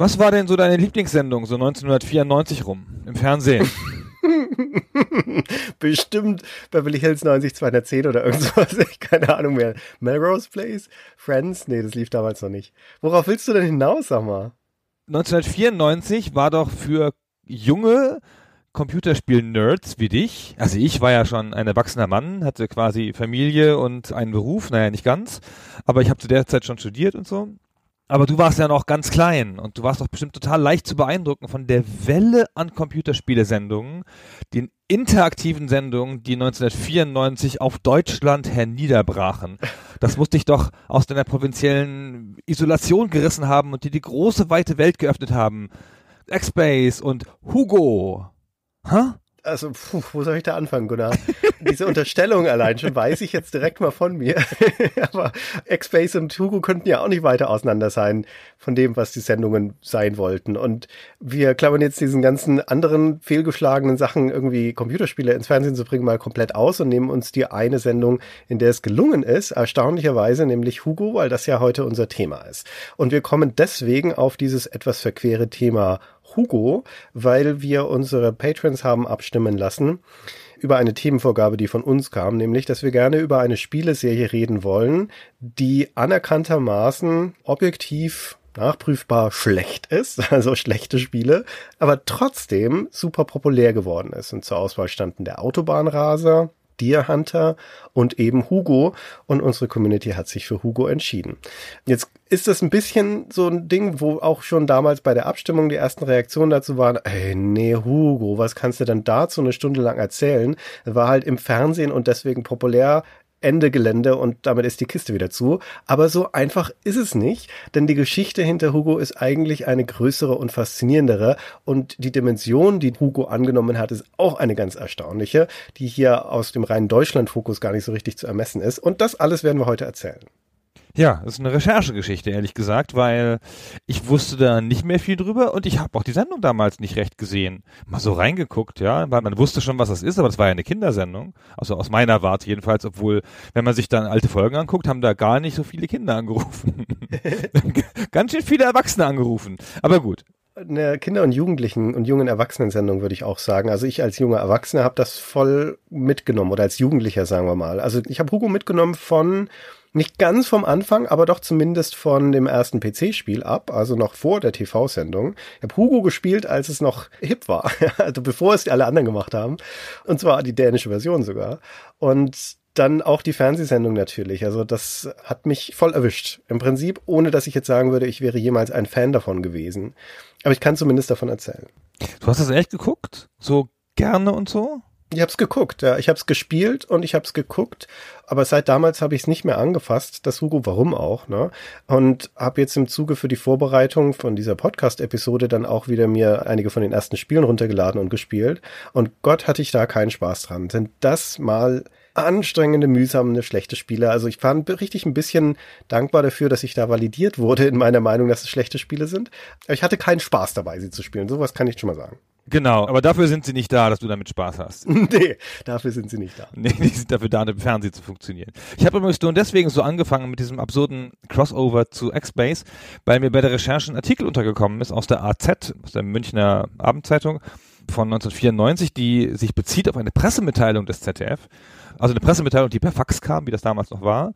Was war denn so deine Lieblingssendung so 1994 rum im Fernsehen? Bestimmt Beverly Hills 90210 oder irgendwas. Ich keine Ahnung mehr. Melrose Place? Friends? Nee, das lief damals noch nicht. Worauf willst du denn hinaus, sag mal? 1994 war doch für junge Computerspiel-Nerds wie dich, also ich war ja schon ein erwachsener Mann, hatte quasi Familie und einen Beruf, naja, nicht ganz, aber ich habe zu der Zeit schon studiert und so. Aber du warst ja noch ganz klein und du warst doch bestimmt total leicht zu beeindrucken von der Welle an Computerspielesendungen, den interaktiven Sendungen, die 1994 auf Deutschland herniederbrachen. Das musste dich doch aus deiner provinziellen Isolation gerissen haben und dir die große, weite Welt geöffnet haben. X-Base und Hugo. Hä? Also, puh, wo soll ich da anfangen, Gunnar? Diese Unterstellung allein schon weiß ich jetzt direkt mal von mir. Aber X-Base und Hugo könnten ja auch nicht weiter auseinander sein von dem, was die Sendungen sein wollten. Und wir klammern jetzt diesen ganzen anderen fehlgeschlagenen Sachen, irgendwie Computerspiele ins Fernsehen zu bringen, mal komplett aus und nehmen uns die eine Sendung, in der es gelungen ist, erstaunlicherweise, nämlich Hugo, weil das ja heute unser Thema ist. Und wir kommen deswegen auf dieses etwas verquere Thema Hugo, weil wir unsere Patrons haben abstimmen lassen über eine Themenvorgabe, die von uns kam, nämlich, dass wir gerne über eine Spieleserie reden wollen, die anerkanntermaßen objektiv nachprüfbar schlecht ist, also schlechte Spiele, aber trotzdem super populär geworden ist. Und zur Auswahl standen der Autobahnraser, Deer Hunter und eben Hugo. Und unsere Community hat sich für Hugo entschieden. Jetzt ist das ein bisschen so ein Ding, wo auch schon damals bei der Abstimmung die ersten Reaktionen dazu waren, ey, nee, Hugo, was kannst du denn dazu eine Stunde lang erzählen? War halt im Fernsehen und deswegen populär. Ende Gelände und damit ist die Kiste wieder zu. Aber so einfach ist es nicht, denn die Geschichte hinter Hugo ist eigentlich eine größere und faszinierendere und die Dimension, die Hugo angenommen hat, ist auch eine ganz erstaunliche, die hier aus dem reinen Deutschland-Fokus gar nicht so richtig zu ermessen ist. Und das alles werden wir heute erzählen. Ja, das ist eine Recherchegeschichte, ehrlich gesagt, weil ich wusste da nicht mehr viel drüber und ich habe auch die Sendung damals nicht recht gesehen. Mal so reingeguckt, ja, weil man wusste schon, was das ist, aber das war ja eine Kindersendung, also aus meiner Warte jedenfalls, obwohl, wenn man sich dann alte Folgen anguckt, haben da gar nicht so viele Kinder angerufen. Ganz schön viele Erwachsene angerufen, aber gut. Eine Kinder- und Jugendlichen- und jungen Erwachsenensendung würde ich auch sagen. Also ich als junger Erwachsener habe das voll mitgenommen oder als Jugendlicher, sagen wir mal. Also ich habe Hugo mitgenommen von nicht ganz vom Anfang, aber doch zumindest von dem ersten PC-Spiel ab, also noch vor der TV-Sendung. Ich habe Hugo gespielt, als es noch hip war, also bevor es die alle anderen gemacht haben. Und zwar die dänische Version sogar. Und dann auch die Fernsehsendung natürlich. Also das hat mich voll erwischt. Im Prinzip, ohne dass ich jetzt sagen würde, ich wäre jemals ein Fan davon gewesen. Aber ich kann zumindest davon erzählen. Du hast das echt geguckt? So gerne und so? Ich hab's geguckt, ja. Ich hab's gespielt und ich hab's geguckt, aber seit damals habe ich es nicht mehr angefasst. Das Hugo, warum auch, ne? Und habe jetzt im Zuge für die Vorbereitung von dieser Podcast-Episode dann auch wieder mir einige von den ersten Spielen runtergeladen und gespielt. Und Gott hatte ich da keinen Spaß dran. Sind das mal anstrengende, mühsame, schlechte Spiele. Also ich war richtig ein bisschen dankbar dafür, dass ich da validiert wurde in meiner Meinung, dass es schlechte Spiele sind. Aber ich hatte keinen Spaß dabei, sie zu spielen. Sowas kann ich schon mal sagen. Genau, aber dafür sind sie nicht da, dass du damit Spaß hast. nee, dafür sind sie nicht da. Nee, die sind dafür da, im Fernsehen zu funktionieren. Ich habe übrigens nur deswegen so angefangen mit diesem absurden Crossover zu X-Base, weil mir bei der Recherche ein Artikel untergekommen ist aus der AZ, aus der Münchner Abendzeitung von 1994, die sich bezieht auf eine Pressemitteilung des ZDF. Also eine Pressemitteilung, die per Fax kam, wie das damals noch war.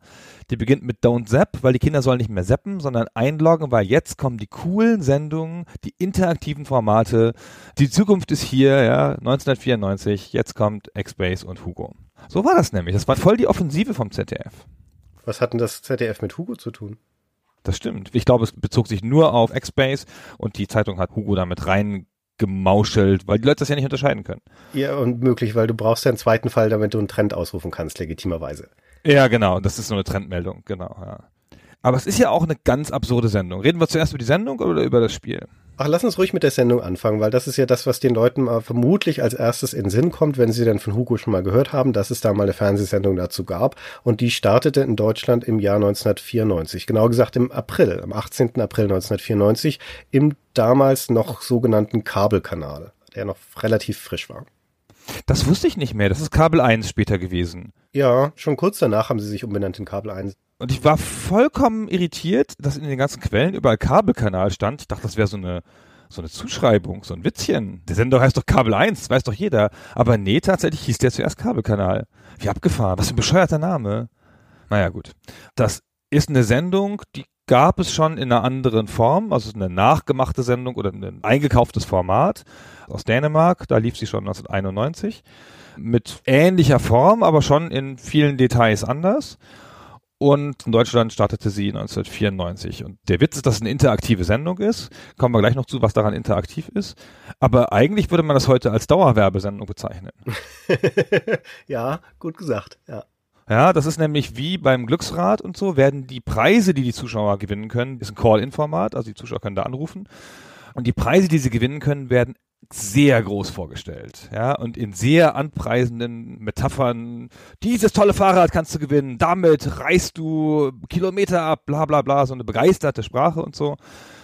Die beginnt mit Don't Zap, weil die Kinder sollen nicht mehr zappen, sondern einloggen, weil jetzt kommen die coolen Sendungen, die interaktiven Formate. Die Zukunft ist hier, ja, 1994, jetzt kommt X-Base und Hugo. So war das nämlich. Das war voll die Offensive vom ZDF. Was hat denn das ZDF mit Hugo zu tun? Das stimmt. Ich glaube, es bezog sich nur auf X-Base und die Zeitung hat Hugo damit rein gemauschelt, weil die Leute das ja nicht unterscheiden können. Ja, und möglich, weil du brauchst ja einen zweiten Fall, damit du einen Trend ausrufen kannst, legitimerweise. Ja, genau. Das ist so eine Trendmeldung, genau. Ja. Aber es ist ja auch eine ganz absurde Sendung. Reden wir zuerst über die Sendung oder über das Spiel? Ach, lass uns ruhig mit der Sendung anfangen, weil das ist ja das, was den Leuten mal vermutlich als erstes in Sinn kommt, wenn sie dann von Hugo schon mal gehört haben, dass es da mal eine Fernsehsendung dazu gab. Und die startete in Deutschland im Jahr 1994. Genau gesagt im April, am 18. April 1994, im damals noch sogenannten Kabelkanal, der noch relativ frisch war. Das wusste ich nicht mehr. Das ist Kabel 1 später gewesen. Ja, schon kurz danach haben sie sich umbenannt in Kabel 1. Und ich war vollkommen irritiert, dass in den ganzen Quellen überall Kabelkanal stand. Ich dachte, das wäre so eine, so eine Zuschreibung, so ein Witzchen. Der Sender heißt doch Kabel 1, das weiß doch jeder. Aber nee, tatsächlich hieß der zuerst Kabelkanal. Wie abgefahren, was für ein bescheuerter Name. Naja, gut. Das ist eine Sendung, die gab es schon in einer anderen Form, also eine nachgemachte Sendung oder ein eingekauftes Format aus Dänemark, da lief sie schon 1991 mit ähnlicher Form, aber schon in vielen Details anders. Und in Deutschland startete sie 1994. Und der Witz ist, dass es eine interaktive Sendung ist. Kommen wir gleich noch zu, was daran interaktiv ist. Aber eigentlich würde man das heute als Dauerwerbesendung bezeichnen. ja, gut gesagt, ja. Ja, das ist nämlich wie beim Glücksrad und so, werden die Preise, die die Zuschauer gewinnen können, ist ein Call-In-Format, also die Zuschauer können da anrufen. Und die Preise, die sie gewinnen können, werden sehr groß vorgestellt, ja, und in sehr anpreisenden Metaphern. Dieses tolle Fahrrad kannst du gewinnen, damit reißt du Kilometer ab, bla bla bla, so eine begeisterte Sprache und so.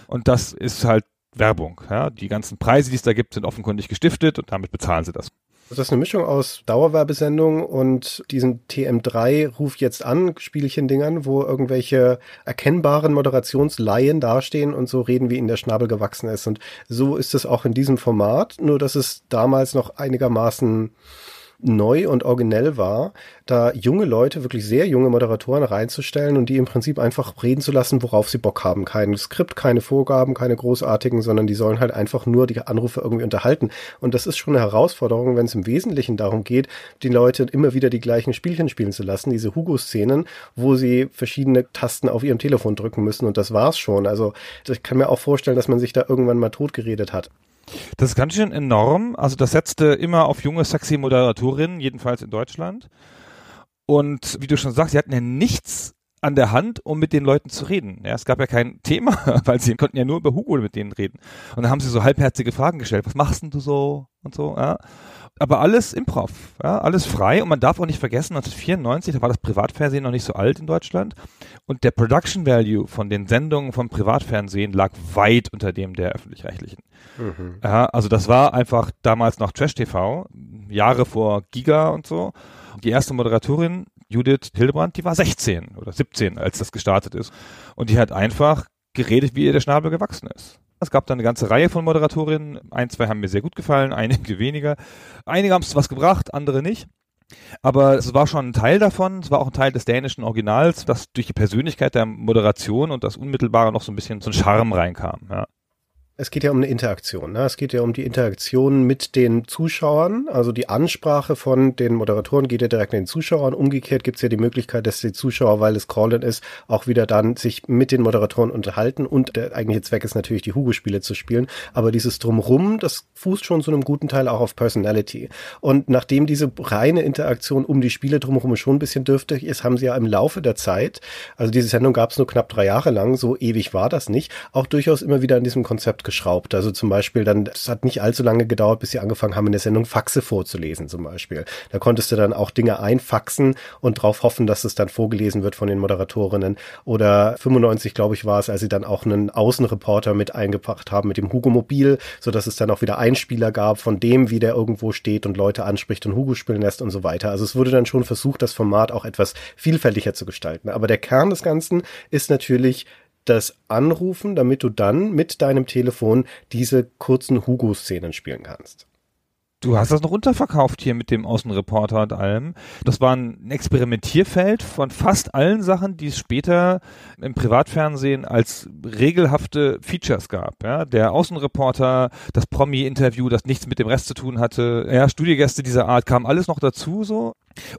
Und das ist halt Werbung, ja. Die ganzen Preise, die es da gibt, sind offenkundig gestiftet und damit bezahlen sie das. Das ist eine Mischung aus Dauerwerbesendung und diesen TM3 Ruf jetzt an Spielchen-Dingern, wo irgendwelche erkennbaren Moderationsleihen dastehen und so reden, wie ihnen der Schnabel gewachsen ist. Und so ist es auch in diesem Format, nur dass es damals noch einigermaßen neu und originell war, da junge Leute, wirklich sehr junge Moderatoren reinzustellen und die im Prinzip einfach reden zu lassen, worauf sie Bock haben. Kein Skript, keine Vorgaben, keine großartigen, sondern die sollen halt einfach nur die Anrufe irgendwie unterhalten. Und das ist schon eine Herausforderung, wenn es im Wesentlichen darum geht, die Leute immer wieder die gleichen Spielchen spielen zu lassen, diese Hugo-Szenen, wo sie verschiedene Tasten auf ihrem Telefon drücken müssen und das war's schon. Also ich kann mir auch vorstellen, dass man sich da irgendwann mal totgeredet hat. Das ist ganz schön enorm. Also das setzte immer auf junge, sexy Moderatorinnen, jedenfalls in Deutschland. Und wie du schon sagst, sie hatten ja nichts an der Hand, um mit den Leuten zu reden. Ja, es gab ja kein Thema, weil sie konnten ja nur über Hugo mit denen reden. Und dann haben sie so halbherzige Fragen gestellt. Was machst denn du so und so? Ja. Aber alles Improv, ja, alles frei. Und man darf auch nicht vergessen, 1994, da war das Privatfernsehen noch nicht so alt in Deutschland. Und der Production Value von den Sendungen vom Privatfernsehen lag weit unter dem der öffentlich-rechtlichen. Mhm. Ja, also das war einfach damals noch Trash TV, Jahre vor Giga und so. Die erste Moderatorin, Judith Hildebrand, die war 16 oder 17, als das gestartet ist. Und die hat einfach geredet, wie ihr der Schnabel gewachsen ist. Es gab da eine ganze Reihe von Moderatorinnen. Ein, zwei haben mir sehr gut gefallen, einige weniger. Einige haben es was gebracht, andere nicht. Aber es war schon ein Teil davon, es war auch ein Teil des dänischen Originals, das durch die Persönlichkeit der Moderation und das Unmittelbare noch so ein bisschen so ein Charme reinkam. Ja es geht ja um eine Interaktion. Ne? Es geht ja um die Interaktion mit den Zuschauern. Also die Ansprache von den Moderatoren geht ja direkt an den Zuschauern. Umgekehrt gibt es ja die Möglichkeit, dass die Zuschauer, weil es Call-In ist, auch wieder dann sich mit den Moderatoren unterhalten. Und der eigentliche Zweck ist natürlich, die Hugo-Spiele zu spielen. Aber dieses Drumrum, das fußt schon zu einem guten Teil auch auf Personality. Und nachdem diese reine Interaktion um die Spiele drumherum schon ein bisschen dürftig ist, haben sie ja im Laufe der Zeit, also diese Sendung gab es nur knapp drei Jahre lang, so ewig war das nicht, auch durchaus immer wieder an diesem Konzept geschraubt. Also zum Beispiel dann, es hat nicht allzu lange gedauert, bis sie angefangen haben, in der Sendung Faxe vorzulesen zum Beispiel. Da konntest du dann auch Dinge einfaxen und darauf hoffen, dass es dann vorgelesen wird von den Moderatorinnen. Oder 95, glaube ich, war es, als sie dann auch einen Außenreporter mit eingebracht haben mit dem Hugo Mobil, so dass es dann auch wieder Einspieler gab von dem, wie der irgendwo steht und Leute anspricht und Hugo spielen lässt und so weiter. Also es wurde dann schon versucht, das Format auch etwas vielfältiger zu gestalten. Aber der Kern des Ganzen ist natürlich das Anrufen, damit du dann mit deinem Telefon diese kurzen Hugo-Szenen spielen kannst. Du hast das noch unterverkauft hier mit dem Außenreporter und allem. Das war ein Experimentierfeld von fast allen Sachen, die es später im Privatfernsehen als regelhafte Features gab. Ja, der Außenreporter, das Promi-Interview, das nichts mit dem Rest zu tun hatte, ja, Studiegäste dieser Art kamen alles noch dazu so.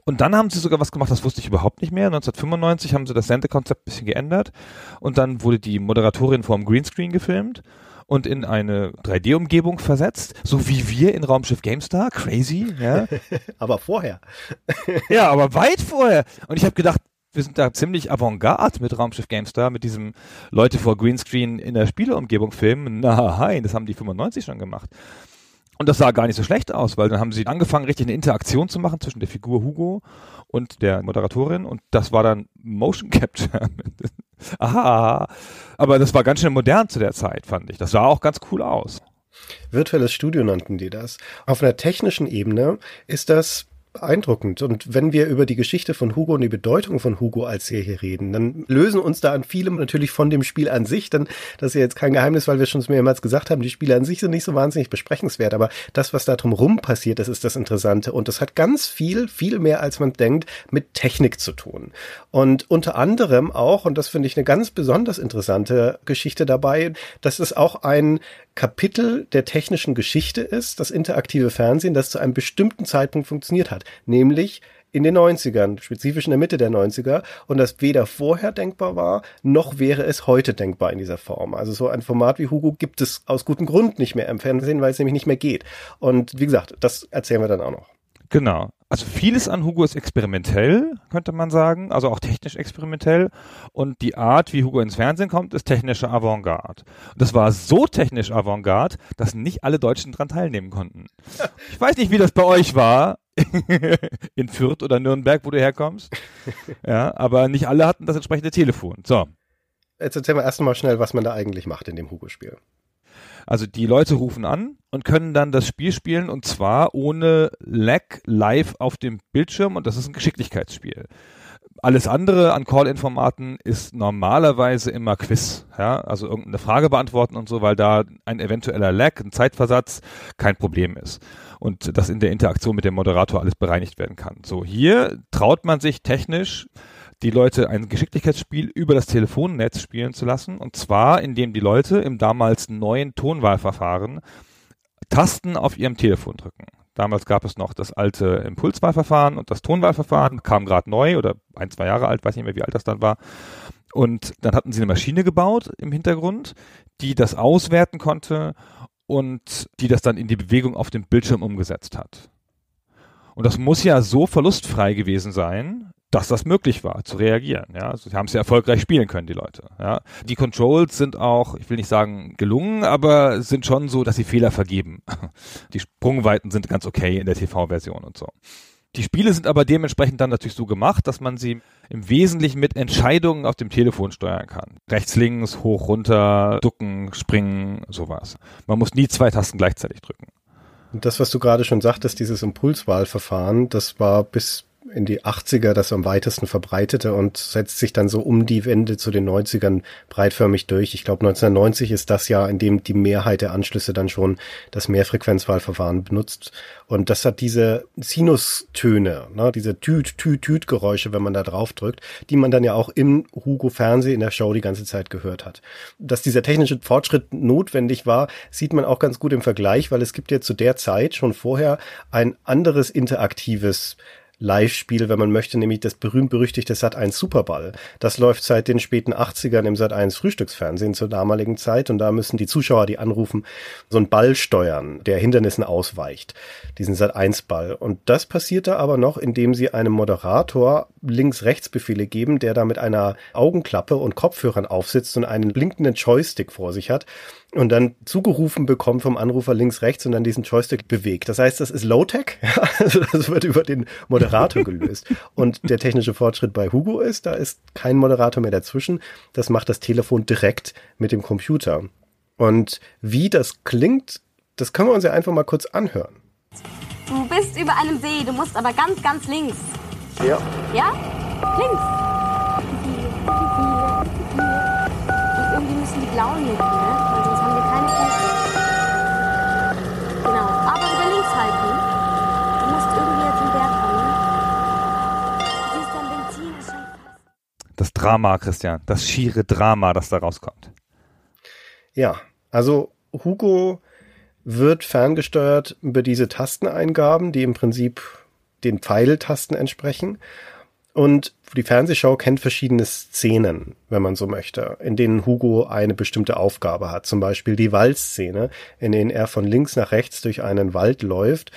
Und dann haben sie sogar was gemacht, das wusste ich überhaupt nicht mehr. 1995 haben sie das Sendekonzept ein bisschen geändert und dann wurde die Moderatorin vorm Greenscreen gefilmt und in eine 3D-Umgebung versetzt, so wie wir in Raumschiff GameStar. Crazy, ja. aber vorher. ja, aber weit vorher. Und ich habe gedacht, wir sind da ziemlich avantgarde mit Raumschiff GameStar, mit diesem Leute vor Greenscreen in der Spieleumgebung filmen. Nein, das haben die 95 schon gemacht. Und das sah gar nicht so schlecht aus, weil dann haben sie angefangen, richtig eine Interaktion zu machen zwischen der Figur Hugo und der Moderatorin und das war dann Motion Capture. Aha. Aber das war ganz schön modern zu der Zeit, fand ich. Das sah auch ganz cool aus. Virtuelles Studio nannten die das. Auf einer technischen Ebene ist das beeindruckend. Und wenn wir über die Geschichte von Hugo und die Bedeutung von Hugo als Serie reden, dann lösen uns da an vielem natürlich von dem Spiel an sich. Dann, das ist ja jetzt kein Geheimnis, weil wir schon mehrmals gesagt haben, die Spiele an sich sind nicht so wahnsinnig besprechenswert, aber das, was da drumherum passiert, das ist das Interessante. Und das hat ganz viel, viel mehr, als man denkt, mit Technik zu tun. Und unter anderem auch, und das finde ich eine ganz besonders interessante Geschichte dabei, dass es auch ein Kapitel der technischen Geschichte ist, das interaktive Fernsehen, das zu einem bestimmten Zeitpunkt funktioniert hat, nämlich in den 90ern, spezifisch in der Mitte der 90er, und das weder vorher denkbar war, noch wäre es heute denkbar in dieser Form. Also so ein Format wie Hugo gibt es aus gutem Grund nicht mehr im Fernsehen, weil es nämlich nicht mehr geht. Und wie gesagt, das erzählen wir dann auch noch. Genau. Also vieles an Hugo ist experimentell, könnte man sagen, also auch technisch experimentell. Und die Art, wie Hugo ins Fernsehen kommt, ist technische Avantgarde. Und das war so technisch Avantgarde, dass nicht alle Deutschen dran teilnehmen konnten. Ich weiß nicht, wie das bei euch war, in Fürth oder Nürnberg, wo du herkommst. Ja, aber nicht alle hatten das entsprechende Telefon. So. Jetzt erzählen wir erst mal schnell, was man da eigentlich macht in dem Hugo-Spiel. Also die Leute rufen an und können dann das Spiel spielen und zwar ohne Lag live auf dem Bildschirm und das ist ein Geschicklichkeitsspiel. Alles andere an Call-Informaten ist normalerweise immer Quiz, ja, also irgendeine Frage beantworten und so, weil da ein eventueller Lag, ein Zeitversatz kein Problem ist und das in der Interaktion mit dem Moderator alles bereinigt werden kann. So, hier traut man sich technisch die Leute ein Geschicklichkeitsspiel über das Telefonnetz spielen zu lassen. Und zwar, indem die Leute im damals neuen Tonwahlverfahren Tasten auf ihrem Telefon drücken. Damals gab es noch das alte Impulswahlverfahren und das Tonwahlverfahren kam gerade neu oder ein, zwei Jahre alt, weiß nicht mehr, wie alt das dann war. Und dann hatten sie eine Maschine gebaut im Hintergrund, die das auswerten konnte und die das dann in die Bewegung auf dem Bildschirm umgesetzt hat. Und das muss ja so verlustfrei gewesen sein, dass das möglich war, zu reagieren. Ja, also sie haben es ja erfolgreich spielen können, die Leute. Ja, die Controls sind auch, ich will nicht sagen gelungen, aber sind schon so, dass sie Fehler vergeben. Die Sprungweiten sind ganz okay in der TV-Version und so. Die Spiele sind aber dementsprechend dann natürlich so gemacht, dass man sie im Wesentlichen mit Entscheidungen auf dem Telefon steuern kann. Rechts, links, hoch, runter, ducken, springen, sowas. Man muss nie zwei Tasten gleichzeitig drücken. Und das, was du gerade schon sagtest, dieses Impulswahlverfahren, das war bis in die 80er das am weitesten verbreitete und setzt sich dann so um die Wende zu den 90ern breitförmig durch. Ich glaube 1990 ist das Jahr, in dem die Mehrheit der Anschlüsse dann schon das Mehrfrequenzwahlverfahren benutzt. Und das hat diese Sinustöne, ne, diese Tüt, Tüt, Tüt Geräusche, wenn man da drauf drückt, die man dann ja auch im Hugo Fernseh in der Show die ganze Zeit gehört hat. Dass dieser technische Fortschritt notwendig war, sieht man auch ganz gut im Vergleich, weil es gibt ja zu der Zeit schon vorher ein anderes interaktives Live-Spiel, wenn man möchte, nämlich das berühmt-berüchtigte Sat1 Superball. Das läuft seit den späten 80ern im Sat1 Frühstücksfernsehen zur damaligen Zeit und da müssen die Zuschauer, die anrufen, so einen Ball steuern, der Hindernissen ausweicht, diesen Sat1-Ball. Und das passiert da aber noch, indem sie einem Moderator Links-Rechts-Befehle geben, der da mit einer Augenklappe und Kopfhörern aufsitzt und einen blinkenden Joystick vor sich hat und dann zugerufen bekommt vom Anrufer links, rechts und dann diesen Joystick bewegt. Das heißt, das ist Low-Tech, also das wird über den Moderator gelöst. Und der technische Fortschritt bei Hugo ist, da ist kein Moderator mehr dazwischen. Das macht das Telefon direkt mit dem Computer. Und wie das klingt, das können wir uns ja einfach mal kurz anhören. Du bist über einem See, du musst aber ganz, ganz links. Ja. Ja? Links. Und irgendwie müssen die blauen nicken, ne? Keine Punkte. Genau. Aber über links halten. Du musst irgendwie jetzt zum Berg kommen. Du siehst, dein Benzin ist schon fast. Das Drama, Christian, das schiere Drama, das da rauskommt. Ja, also Hugo wird ferngesteuert über diese Tasteneingaben, die im Prinzip den Pfeiltasten entsprechen. Und die Fernsehschau kennt verschiedene Szenen, wenn man so möchte, in denen Hugo eine bestimmte Aufgabe hat. Zum Beispiel die Waldszene, in denen er von links nach rechts durch einen Wald läuft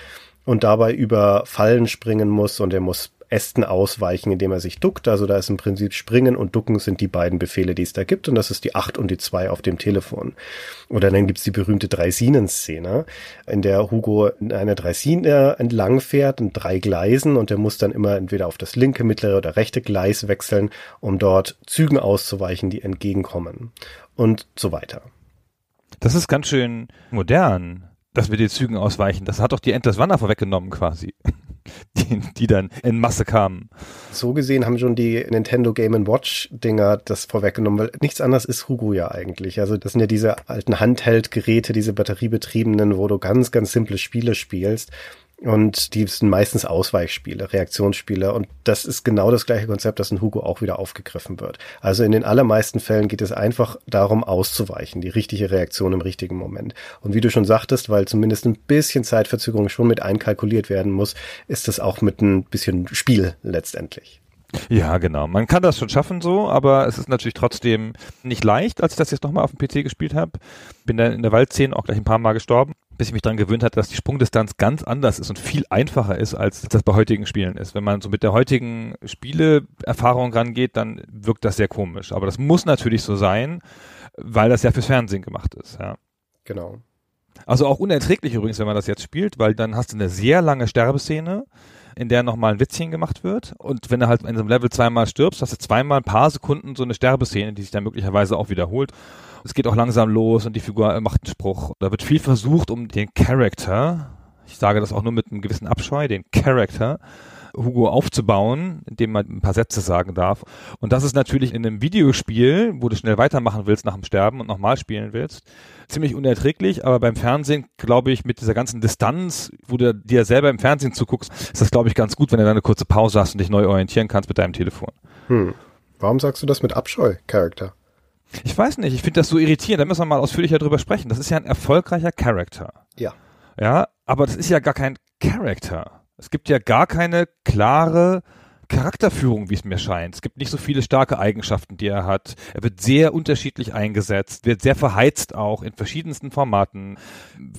und dabei über Fallen springen muss und er muss Ästen ausweichen, indem er sich duckt. Also da ist im Prinzip Springen und Ducken sind die beiden Befehle, die es da gibt. Und das ist die 8 und die 2 auf dem Telefon. Oder dann gibt's die berühmte Dreisinen-Szene, in der Hugo in einer Dreisine entlang fährt, in drei Gleisen und der muss dann immer entweder auf das linke, mittlere oder rechte Gleis wechseln, um dort Zügen auszuweichen, die entgegenkommen. Und so weiter. Das ist ganz schön modern, dass wir den Zügen ausweichen. Das hat doch die Endless Runner vorweggenommen quasi. Die, die dann in Masse kamen. So gesehen haben schon die Nintendo Game Watch Dinger das vorweggenommen, weil nichts anderes ist Hugo ja eigentlich. Also das sind ja diese alten Handheld-Geräte, diese batteriebetriebenen, wo du ganz, ganz simple Spiele spielst. Und die sind meistens Ausweichspiele, Reaktionsspiele. Und das ist genau das gleiche Konzept, das in Hugo auch wieder aufgegriffen wird. Also in den allermeisten Fällen geht es einfach darum, auszuweichen, die richtige Reaktion im richtigen Moment. Und wie du schon sagtest, weil zumindest ein bisschen Zeitverzögerung schon mit einkalkuliert werden muss, ist das auch mit ein bisschen Spiel letztendlich. Ja, genau. Man kann das schon schaffen so, aber es ist natürlich trotzdem nicht leicht, als ich das jetzt nochmal auf dem PC gespielt habe. Bin dann in der Waldszene auch gleich ein paar Mal gestorben bis ich mich daran gewöhnt hatte, dass die Sprungdistanz ganz anders ist und viel einfacher ist, als das bei heutigen Spielen ist. Wenn man so mit der heutigen Spieleerfahrung rangeht, dann wirkt das sehr komisch. Aber das muss natürlich so sein, weil das ja fürs Fernsehen gemacht ist. Ja. Genau. Also auch unerträglich übrigens, wenn man das jetzt spielt, weil dann hast du eine sehr lange Sterbeszene, in der nochmal ein Witzchen gemacht wird. Und wenn du halt in so einem Level zweimal stirbst, hast du zweimal ein paar Sekunden so eine Sterbeszene, die sich dann möglicherweise auch wiederholt es geht auch langsam los und die Figur macht einen Spruch. Da wird viel versucht, um den Charakter, ich sage das auch nur mit einem gewissen Abscheu, den Charakter Hugo aufzubauen, indem man ein paar Sätze sagen darf. Und das ist natürlich in einem Videospiel, wo du schnell weitermachen willst nach dem Sterben und nochmal spielen willst, ziemlich unerträglich. Aber beim Fernsehen, glaube ich, mit dieser ganzen Distanz, wo du dir selber im Fernsehen zuguckst, ist das, glaube ich, ganz gut, wenn du da eine kurze Pause hast und dich neu orientieren kannst mit deinem Telefon. Hm. Warum sagst du das mit Abscheu, Charakter? Ich weiß nicht, ich finde das so irritierend, da müssen wir mal ausführlicher drüber sprechen. Das ist ja ein erfolgreicher Charakter. Ja. Ja, aber das ist ja gar kein Charakter. Es gibt ja gar keine klare Charakterführung, wie es mir scheint. Es gibt nicht so viele starke Eigenschaften, die er hat. Er wird sehr unterschiedlich eingesetzt, wird sehr verheizt auch in verschiedensten Formaten.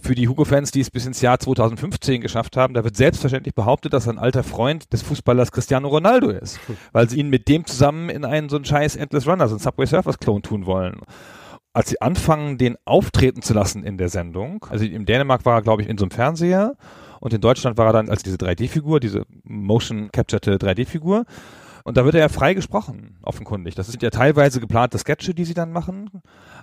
Für die Hugo-Fans, die es bis ins Jahr 2015 geschafft haben, da wird selbstverständlich behauptet, dass er ein alter Freund des Fußballers Cristiano Ronaldo ist, weil sie ihn mit dem zusammen in einen so einen scheiß Endless Runner, so einen Subway Surfers Clone tun wollen als sie anfangen, den auftreten zu lassen in der Sendung, also in Dänemark war er, glaube ich, in so einem Fernseher und in Deutschland war er dann als diese 3D-Figur, diese motion capturte 3D-Figur. Und da wird er ja frei gesprochen, offenkundig. Das sind ja teilweise geplante Sketche, die sie dann machen.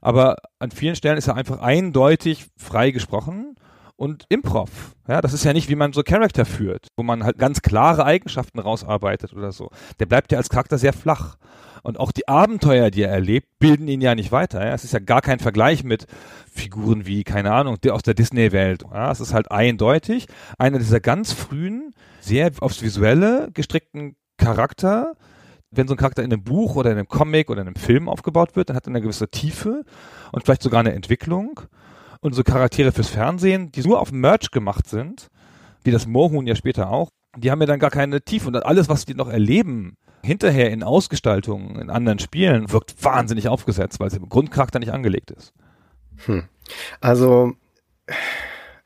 Aber an vielen Stellen ist er einfach eindeutig frei gesprochen und Improv. Ja, das ist ja nicht, wie man so Charakter führt, wo man halt ganz klare Eigenschaften rausarbeitet oder so. Der bleibt ja als Charakter sehr flach. Und auch die Abenteuer, die er erlebt, bilden ihn ja nicht weiter. Ja? Es ist ja gar kein Vergleich mit Figuren wie, keine Ahnung, aus der Disney-Welt. Ja? Es ist halt eindeutig einer dieser ganz frühen, sehr aufs Visuelle gestrickten Charakter. Wenn so ein Charakter in einem Buch oder in einem Comic oder in einem Film aufgebaut wird, dann hat er eine gewisse Tiefe und vielleicht sogar eine Entwicklung. Und so Charaktere fürs Fernsehen, die nur auf Merch gemacht sind, wie das Moorhuhn ja später auch, die haben ja dann gar keine Tiefe. Und alles, was die noch erleben, hinterher in Ausgestaltungen, in anderen Spielen, wirkt wahnsinnig aufgesetzt, weil es im Grundcharakter nicht angelegt ist. Hm. Also,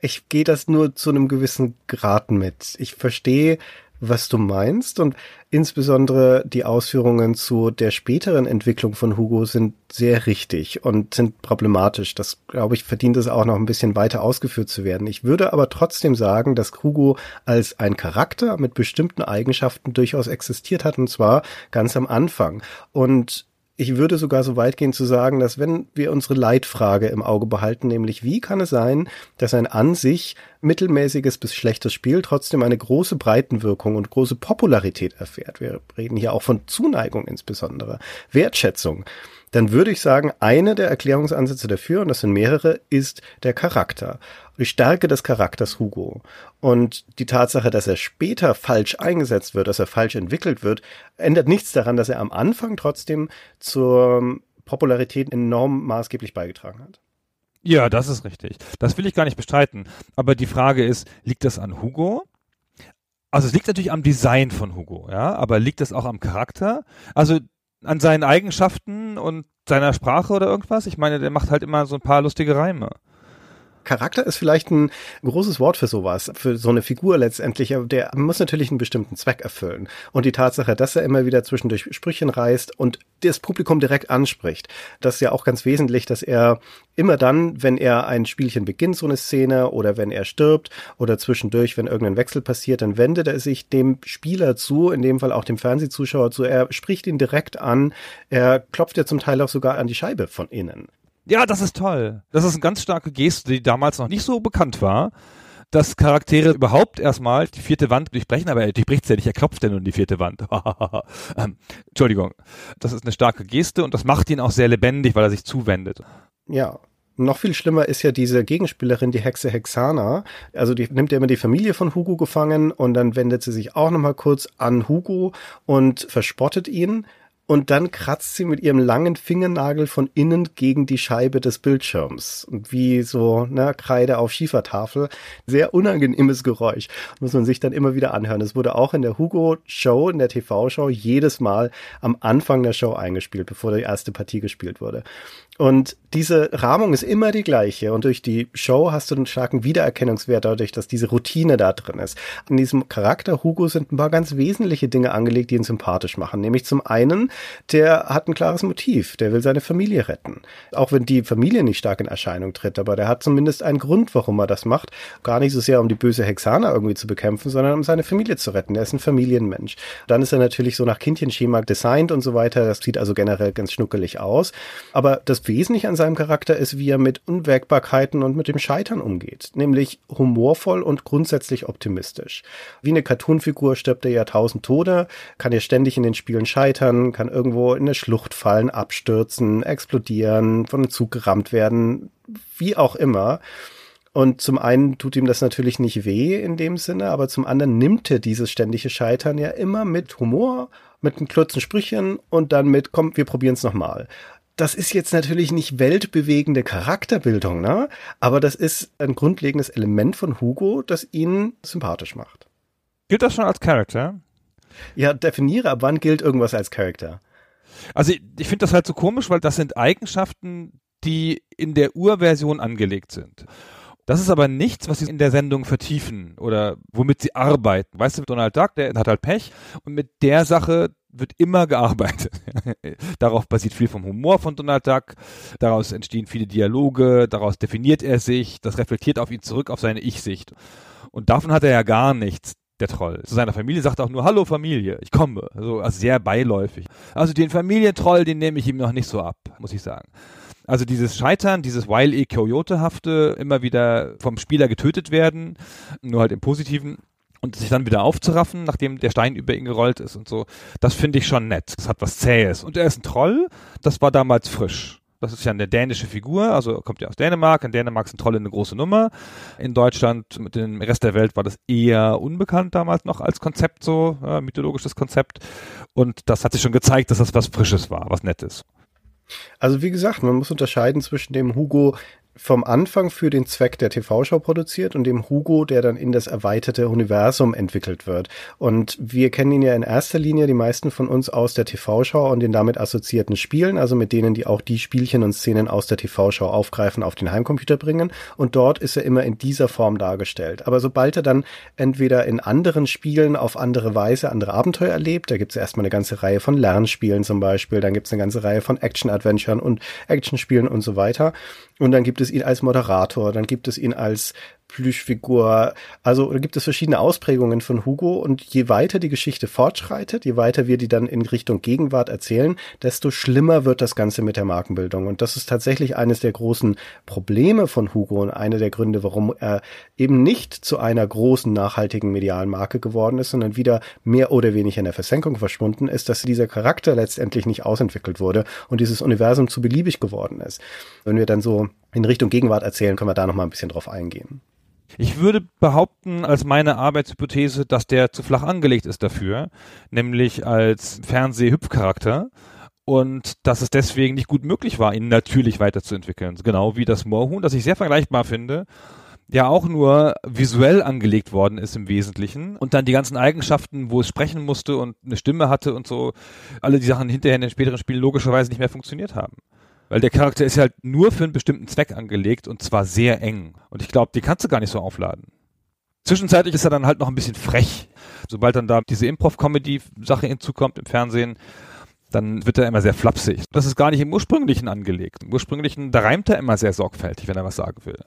ich gehe das nur zu einem gewissen Grad mit. Ich verstehe, was du meinst und insbesondere die Ausführungen zu der späteren Entwicklung von Hugo sind sehr richtig und sind problematisch. Das, glaube ich, verdient es auch noch ein bisschen weiter ausgeführt zu werden. Ich würde aber trotzdem sagen, dass Hugo als ein Charakter mit bestimmten Eigenschaften durchaus existiert hat und zwar ganz am Anfang. Und ich würde sogar so weit gehen zu sagen, dass wenn wir unsere Leitfrage im Auge behalten, nämlich wie kann es sein, dass ein an sich mittelmäßiges bis schlechtes Spiel trotzdem eine große Breitenwirkung und große Popularität erfährt. Wir reden hier auch von Zuneigung insbesondere, Wertschätzung dann würde ich sagen, eine der Erklärungsansätze dafür, und das sind mehrere, ist der Charakter. Die Stärke des Charakters Hugo. Und die Tatsache, dass er später falsch eingesetzt wird, dass er falsch entwickelt wird, ändert nichts daran, dass er am Anfang trotzdem zur Popularität enorm maßgeblich beigetragen hat. Ja, das ist richtig. Das will ich gar nicht bestreiten. Aber die Frage ist, liegt das an Hugo? Also es liegt natürlich am Design von Hugo, ja, aber liegt das auch am Charakter? Also an seinen Eigenschaften und seiner Sprache oder irgendwas? Ich meine, der macht halt immer so ein paar lustige Reime. Charakter ist vielleicht ein großes Wort für sowas, für so eine Figur letztendlich, der muss natürlich einen bestimmten Zweck erfüllen. Und die Tatsache, dass er immer wieder zwischendurch Sprüchen reißt und das Publikum direkt anspricht, das ist ja auch ganz wesentlich, dass er immer dann, wenn er ein Spielchen beginnt, so eine Szene, oder wenn er stirbt, oder zwischendurch, wenn irgendein Wechsel passiert, dann wendet er sich dem Spieler zu, in dem Fall auch dem Fernsehzuschauer zu, er spricht ihn direkt an, er klopft ja zum Teil auch sogar an die Scheibe von innen. Ja, das ist toll. Das ist eine ganz starke Geste, die damals noch nicht so bekannt war, dass Charaktere überhaupt erstmal die vierte Wand durchbrechen, aber er durchbricht ja nicht, er klopft ja nur in die vierte Wand. ähm, Entschuldigung. Das ist eine starke Geste und das macht ihn auch sehr lebendig, weil er sich zuwendet. Ja, noch viel schlimmer ist ja diese Gegenspielerin, die Hexe Hexana. Also die nimmt ja immer die Familie von Hugo gefangen und dann wendet sie sich auch nochmal kurz an Hugo und verspottet ihn und dann kratzt sie mit ihrem langen Fingernagel von innen gegen die Scheibe des Bildschirms. Wie so ne, Kreide auf Schiefertafel. Sehr unangenehmes Geräusch. Muss man sich dann immer wieder anhören. Es wurde auch in der Hugo-Show, in der TV-Show, jedes Mal am Anfang der Show eingespielt, bevor die erste Partie gespielt wurde. Und diese Rahmung ist immer die gleiche. Und durch die Show hast du einen starken Wiedererkennungswert dadurch, dass diese Routine da drin ist. In diesem Charakter Hugo sind ein paar ganz wesentliche Dinge angelegt, die ihn sympathisch machen. Nämlich zum einen, der hat ein klares Motiv. Der will seine Familie retten. Auch wenn die Familie nicht stark in Erscheinung tritt, aber der hat zumindest einen Grund, warum er das macht. Gar nicht so sehr, um die böse Hexaner irgendwie zu bekämpfen, sondern um seine Familie zu retten. Der ist ein Familienmensch. Dann ist er natürlich so nach Kindchenschema designt und so weiter. Das sieht also generell ganz schnuckelig aus. Aber das wesentlich an seinem Charakter ist, wie er mit Unwägbarkeiten und mit dem Scheitern umgeht. Nämlich humorvoll und grundsätzlich optimistisch. Wie eine Cartoonfigur stirbt er ja tausend Tode, kann ja ständig in den Spielen scheitern, kann irgendwo in eine Schlucht fallen, abstürzen, explodieren, von einem Zug gerammt werden, wie auch immer. Und zum einen tut ihm das natürlich nicht weh in dem Sinne, aber zum anderen nimmt er dieses ständige Scheitern ja immer mit Humor, mit einem kurzen Sprüchen und dann mit, komm, wir probieren es nochmal das ist jetzt natürlich nicht weltbewegende Charakterbildung, ne? Aber das ist ein grundlegendes Element von Hugo, das ihn sympathisch macht. Gilt das schon als Charakter? Ja, definiere, ab wann gilt irgendwas als Charakter? Also ich, ich finde das halt so komisch, weil das sind Eigenschaften, die in der Urversion angelegt sind. Das ist aber nichts, was sie in der Sendung vertiefen oder womit sie arbeiten. Weißt du, Donald Duck, der hat halt Pech und mit der Sache, wird immer gearbeitet. Darauf basiert viel vom Humor von Donald Duck. Daraus entstehen viele Dialoge. Daraus definiert er sich. Das reflektiert auf ihn zurück, auf seine Ich-Sicht. Und davon hat er ja gar nichts, der Troll. Zu seiner Familie sagt er auch nur, hallo Familie, ich komme. Also, also sehr beiläufig. Also den Familientroll, den nehme ich ihm noch nicht so ab, muss ich sagen. Also dieses Scheitern, dieses Wile E. Coyote-hafte, immer wieder vom Spieler getötet werden, nur halt im Positiven, und sich dann wieder aufzuraffen, nachdem der Stein über ihn gerollt ist und so. Das finde ich schon nett. Das hat was Zähes. Und er ist ein Troll. Das war damals frisch. Das ist ja eine dänische Figur, also kommt ja aus Dänemark. In Dänemark sind Trolle eine große Nummer. In Deutschland, mit dem Rest der Welt war das eher unbekannt damals noch als Konzept so, äh, mythologisches Konzept. Und das hat sich schon gezeigt, dass das was Frisches war, was Nettes. Also wie gesagt, man muss unterscheiden zwischen dem Hugo, vom Anfang für den Zweck der TV-Show produziert und dem Hugo, der dann in das erweiterte Universum entwickelt wird. Und wir kennen ihn ja in erster Linie, die meisten von uns, aus der TV-Show und den damit assoziierten Spielen, also mit denen, die auch die Spielchen und Szenen aus der TV-Show aufgreifen, auf den Heimcomputer bringen. Und dort ist er immer in dieser Form dargestellt. Aber sobald er dann entweder in anderen Spielen auf andere Weise andere Abenteuer erlebt, da gibt es erstmal eine ganze Reihe von Lernspielen zum Beispiel, dann gibt es eine ganze Reihe von Action-Adventuren und Actionspielen und so weiter. Und dann gibt es ihn als Moderator, dann gibt es ihn als Plüschfigur. Also da gibt es verschiedene Ausprägungen von Hugo und je weiter die Geschichte fortschreitet, je weiter wir die dann in Richtung Gegenwart erzählen, desto schlimmer wird das Ganze mit der Markenbildung. Und das ist tatsächlich eines der großen Probleme von Hugo und einer der Gründe, warum er eben nicht zu einer großen nachhaltigen medialen Marke geworden ist, sondern wieder mehr oder weniger in der Versenkung verschwunden ist, dass dieser Charakter letztendlich nicht ausentwickelt wurde und dieses Universum zu beliebig geworden ist. Wenn wir dann so in Richtung Gegenwart erzählen, können wir da noch mal ein bisschen drauf eingehen. Ich würde behaupten, als meine Arbeitshypothese, dass der zu flach angelegt ist dafür, nämlich als Fernsehhüpfcharakter und dass es deswegen nicht gut möglich war, ihn natürlich weiterzuentwickeln. Genau wie das Moorhuhn, das ich sehr vergleichbar finde, ja auch nur visuell angelegt worden ist im Wesentlichen und dann die ganzen Eigenschaften, wo es sprechen musste und eine Stimme hatte und so, alle die Sachen hinterher in den späteren Spielen logischerweise nicht mehr funktioniert haben. Weil der Charakter ist halt nur für einen bestimmten Zweck angelegt und zwar sehr eng. Und ich glaube, die kannst du gar nicht so aufladen. Zwischenzeitlich ist er dann halt noch ein bisschen frech. Sobald dann da diese Improv-Comedy-Sache hinzukommt im Fernsehen, dann wird er immer sehr flapsig. Das ist gar nicht im Ursprünglichen angelegt. Im Ursprünglichen, da reimt er immer sehr sorgfältig, wenn er was sagen will.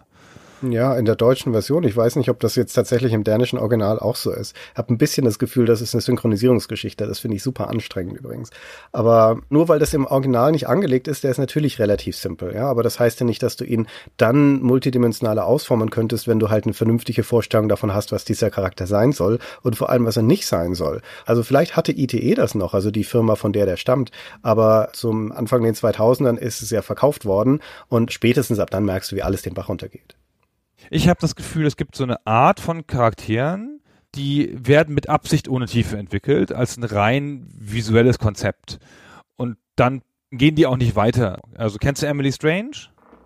Ja, in der deutschen Version. Ich weiß nicht, ob das jetzt tatsächlich im dänischen Original auch so ist. Hab ein bisschen das Gefühl, das ist eine Synchronisierungsgeschichte. Das finde ich super anstrengend übrigens. Aber nur weil das im Original nicht angelegt ist, der ist natürlich relativ simpel. Ja, aber das heißt ja nicht, dass du ihn dann multidimensionaler ausformen könntest, wenn du halt eine vernünftige Vorstellung davon hast, was dieser Charakter sein soll und vor allem, was er nicht sein soll. Also vielleicht hatte ITE das noch, also die Firma, von der der stammt. Aber zum Anfang den 2000ern ist es ja verkauft worden und spätestens ab dann merkst du, wie alles den Bach runtergeht. Ich habe das Gefühl, es gibt so eine Art von Charakteren, die werden mit Absicht ohne Tiefe entwickelt, als ein rein visuelles Konzept. Und dann gehen die auch nicht weiter. Also kennst du Emily Strange?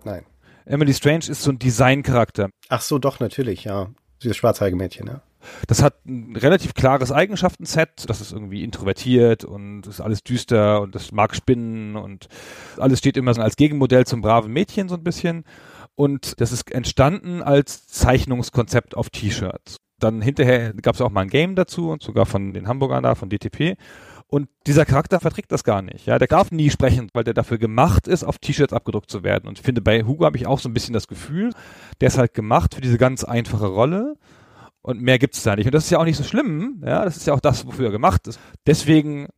Nein. Emily Strange ist so ein Designcharakter. Ach so, doch, natürlich, ja. Dieses schwarzhaarige Mädchen, ja. Das hat ein relativ klares Eigenschaftenset. Das ist irgendwie introvertiert und ist alles düster und das mag Spinnen und alles steht immer so als Gegenmodell zum braven Mädchen so ein bisschen. Und das ist entstanden als Zeichnungskonzept auf T-Shirts. Dann hinterher gab es auch mal ein Game dazu und sogar von den Hamburgern da, von DTP. Und dieser Charakter verträgt das gar nicht. Ja, der darf nie sprechen, weil der dafür gemacht ist, auf T-Shirts abgedruckt zu werden. Und ich finde, bei Hugo habe ich auch so ein bisschen das Gefühl, der ist halt gemacht für diese ganz einfache Rolle. Und mehr gibt es da nicht. Und das ist ja auch nicht so schlimm. Ja, das ist ja auch das, wofür er gemacht ist. Deswegen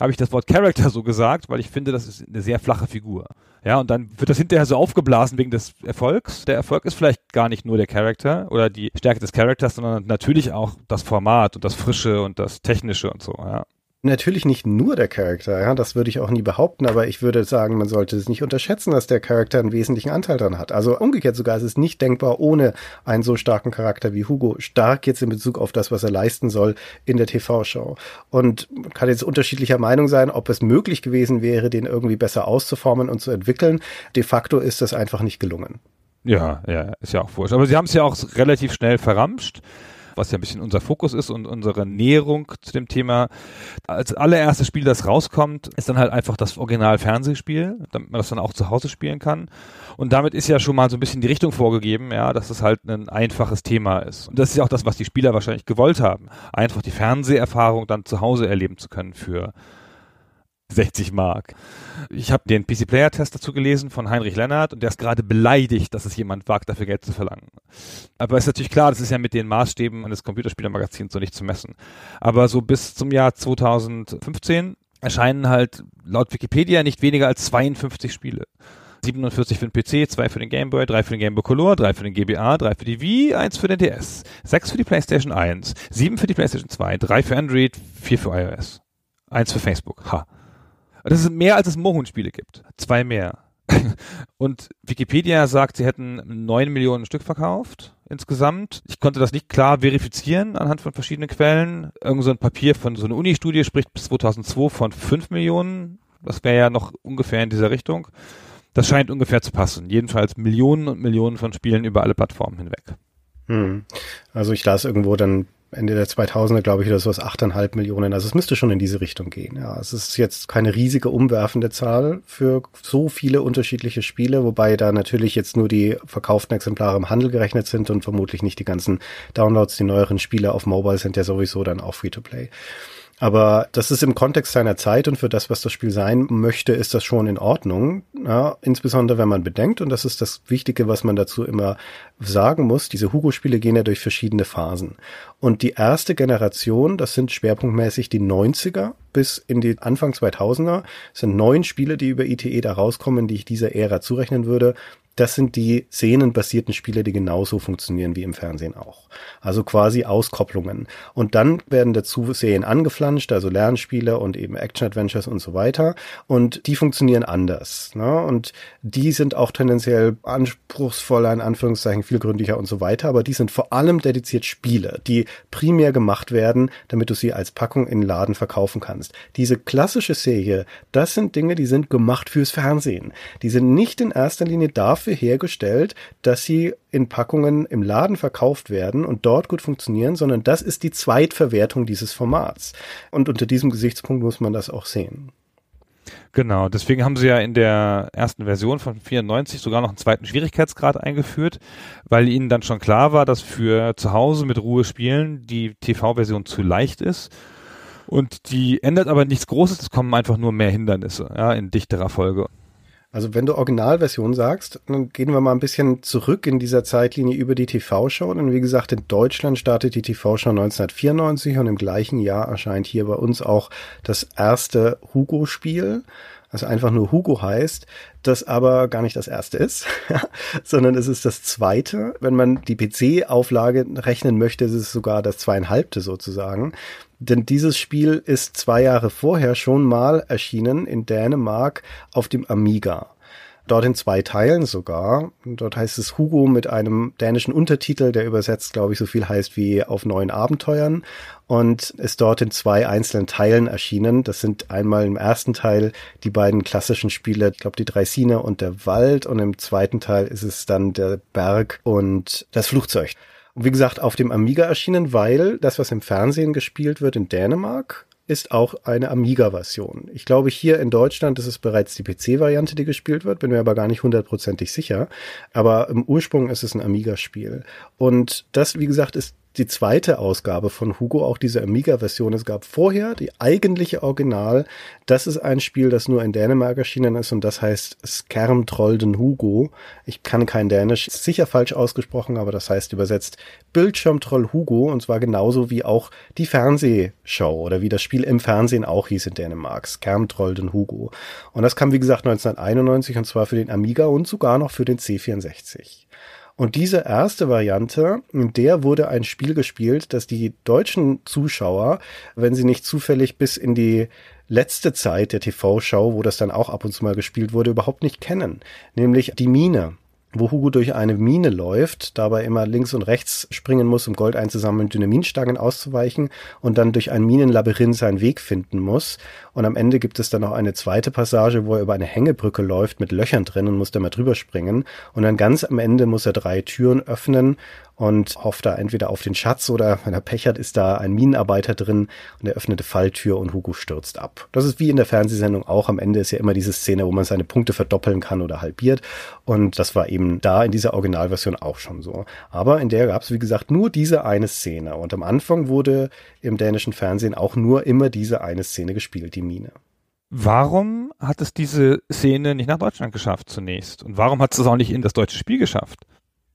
habe ich das Wort Character so gesagt, weil ich finde, das ist eine sehr flache Figur. Ja, und dann wird das hinterher so aufgeblasen wegen des Erfolgs. Der Erfolg ist vielleicht gar nicht nur der Charakter oder die Stärke des Charakters, sondern natürlich auch das Format und das Frische und das Technische und so, ja. Natürlich nicht nur der Charakter, ja, das würde ich auch nie behaupten, aber ich würde sagen, man sollte es nicht unterschätzen, dass der Charakter einen wesentlichen Anteil dran hat. Also umgekehrt sogar, es ist nicht denkbar ohne einen so starken Charakter wie Hugo. Stark jetzt in Bezug auf das, was er leisten soll in der TV-Show. Und man kann jetzt unterschiedlicher Meinung sein, ob es möglich gewesen wäre, den irgendwie besser auszuformen und zu entwickeln. De facto ist das einfach nicht gelungen. Ja, ja, ist ja auch wurscht. Aber sie haben es ja auch relativ schnell verramscht was ja ein bisschen unser Fokus ist und unsere Näherung zu dem Thema. Als allererstes Spiel, das rauskommt, ist dann halt einfach das Original-Fernsehspiel, damit man das dann auch zu Hause spielen kann. Und damit ist ja schon mal so ein bisschen die Richtung vorgegeben, ja, dass es halt ein einfaches Thema ist. Und das ist ja auch das, was die Spieler wahrscheinlich gewollt haben. Einfach die Fernseherfahrung dann zu Hause erleben zu können für 60 Mark. Ich habe den PC Player Test dazu gelesen von Heinrich Lennart und der ist gerade beleidigt, dass es jemand wagt, dafür Geld zu verlangen. Aber ist natürlich klar, das ist ja mit den Maßstäben eines Computerspielermagazins so nicht zu messen. Aber so bis zum Jahr 2015 erscheinen halt laut Wikipedia nicht weniger als 52 Spiele. 47 für den PC, 2 für den Game Boy, 3 für den Game Boy Color, 3 für den GBA, 3 für die Wii, 1 für den DS, 6 für die PlayStation 1, 7 für die PlayStation 2, 3 für Android, 4 für iOS, 1 für Facebook. Ha. Das ist mehr, als es Mohun-Spiele gibt. Zwei mehr. Und Wikipedia sagt, sie hätten neun Millionen Stück verkauft insgesamt. Ich konnte das nicht klar verifizieren anhand von verschiedenen Quellen. Irgend so ein Papier von so einer Uni-Studie spricht bis 2002 von fünf Millionen. Das wäre ja noch ungefähr in dieser Richtung. Das scheint ungefähr zu passen. Jedenfalls Millionen und Millionen von Spielen über alle Plattformen hinweg. Hm. Also ich las irgendwo dann Ende der 2000er, glaube ich, oder so was, 8,5 Millionen. Also es müsste schon in diese Richtung gehen. Ja, es ist jetzt keine riesige umwerfende Zahl für so viele unterschiedliche Spiele, wobei da natürlich jetzt nur die verkauften Exemplare im Handel gerechnet sind und vermutlich nicht die ganzen Downloads. Die neueren Spiele auf Mobile sind ja sowieso dann auch Free-to-Play. Aber das ist im Kontext seiner Zeit und für das, was das Spiel sein möchte, ist das schon in Ordnung. Ja, insbesondere wenn man bedenkt, und das ist das Wichtige, was man dazu immer sagen muss, diese Hugo-Spiele gehen ja durch verschiedene Phasen. Und die erste Generation, das sind schwerpunktmäßig die 90er bis in die Anfang 2000er, sind neun Spiele, die über ITE da rauskommen, die ich dieser Ära zurechnen würde das sind die szenenbasierten Spiele, die genauso funktionieren wie im Fernsehen auch. Also quasi Auskopplungen. Und dann werden dazu Serien angeflanscht, also Lernspiele und eben Action-Adventures und so weiter. Und die funktionieren anders. Ne? Und die sind auch tendenziell anspruchsvoller, in Anführungszeichen vielgründiger und so weiter. Aber die sind vor allem dediziert Spiele, die primär gemacht werden, damit du sie als Packung in den Laden verkaufen kannst. Diese klassische Serie, das sind Dinge, die sind gemacht fürs Fernsehen. Die sind nicht in erster Linie dafür, dafür hergestellt, dass sie in Packungen im Laden verkauft werden und dort gut funktionieren, sondern das ist die Zweitverwertung dieses Formats. Und unter diesem Gesichtspunkt muss man das auch sehen. Genau, deswegen haben sie ja in der ersten Version von 94 sogar noch einen zweiten Schwierigkeitsgrad eingeführt, weil ihnen dann schon klar war, dass für zu Hause mit Ruhe spielen die TV-Version zu leicht ist. Und die ändert aber nichts Großes, es kommen einfach nur mehr Hindernisse, ja, in dichterer Folge. Also wenn du Originalversion sagst, dann gehen wir mal ein bisschen zurück in dieser Zeitlinie über die TV-Show. Denn wie gesagt, in Deutschland startet die TV-Show 1994 und im gleichen Jahr erscheint hier bei uns auch das erste Hugo-Spiel also einfach nur Hugo heißt, das aber gar nicht das erste ist, sondern es ist das zweite. Wenn man die PC-Auflage rechnen möchte, ist es sogar das zweieinhalbte sozusagen. Denn dieses Spiel ist zwei Jahre vorher schon mal erschienen in Dänemark auf dem Amiga dort in zwei Teilen sogar. Dort heißt es Hugo mit einem dänischen Untertitel, der übersetzt, glaube ich, so viel heißt wie auf neuen Abenteuern und ist dort in zwei einzelnen Teilen erschienen. Das sind einmal im ersten Teil die beiden klassischen Spiele, ich glaube die Dreisine und der Wald und im zweiten Teil ist es dann der Berg und das Flugzeug. Wie gesagt, auf dem Amiga erschienen, weil das, was im Fernsehen gespielt wird in Dänemark, ist auch eine Amiga-Version. Ich glaube, hier in Deutschland ist es bereits die PC-Variante, die gespielt wird, bin mir aber gar nicht hundertprozentig sicher. Aber im Ursprung ist es ein Amiga-Spiel. Und das, wie gesagt, ist die zweite Ausgabe von Hugo, auch diese Amiga-Version. Es gab vorher die eigentliche Original. Das ist ein Spiel, das nur in Dänemark erschienen ist und das heißt Skermtrolden Hugo. Ich kann kein Dänisch, sicher falsch ausgesprochen, aber das heißt übersetzt Bildschirmtroll Hugo und zwar genauso wie auch die Fernsehshow oder wie das Spiel im Fernsehen auch hieß in Dänemark. Skermtrolden Hugo. Und das kam wie gesagt 1991 und zwar für den Amiga und sogar noch für den C64. Und diese erste Variante, in der wurde ein Spiel gespielt, das die deutschen Zuschauer, wenn sie nicht zufällig bis in die letzte Zeit der TV-Show, wo das dann auch ab und zu mal gespielt wurde, überhaupt nicht kennen. Nämlich die Mine wo Hugo durch eine Mine läuft, dabei immer links und rechts springen muss, um Gold einzusammeln, Dynaminstangen auszuweichen und dann durch ein Minenlabyrinth seinen Weg finden muss. Und am Ende gibt es dann noch eine zweite Passage, wo er über eine Hängebrücke läuft mit Löchern drin und muss da mal drüber springen. Und dann ganz am Ende muss er drei Türen öffnen und hofft da entweder auf den Schatz oder wenn er Pech hat, ist da ein Minenarbeiter drin und er öffnet die Falltür und Hugo stürzt ab. Das ist wie in der Fernsehsendung auch. Am Ende ist ja immer diese Szene, wo man seine Punkte verdoppeln kann oder halbiert. Und das war eben da in dieser Originalversion auch schon so. Aber in der gab es, wie gesagt, nur diese eine Szene. Und am Anfang wurde im dänischen Fernsehen auch nur immer diese eine Szene gespielt, die Mine. Warum hat es diese Szene nicht nach Deutschland geschafft zunächst? Und warum hat es auch nicht in das deutsche Spiel geschafft?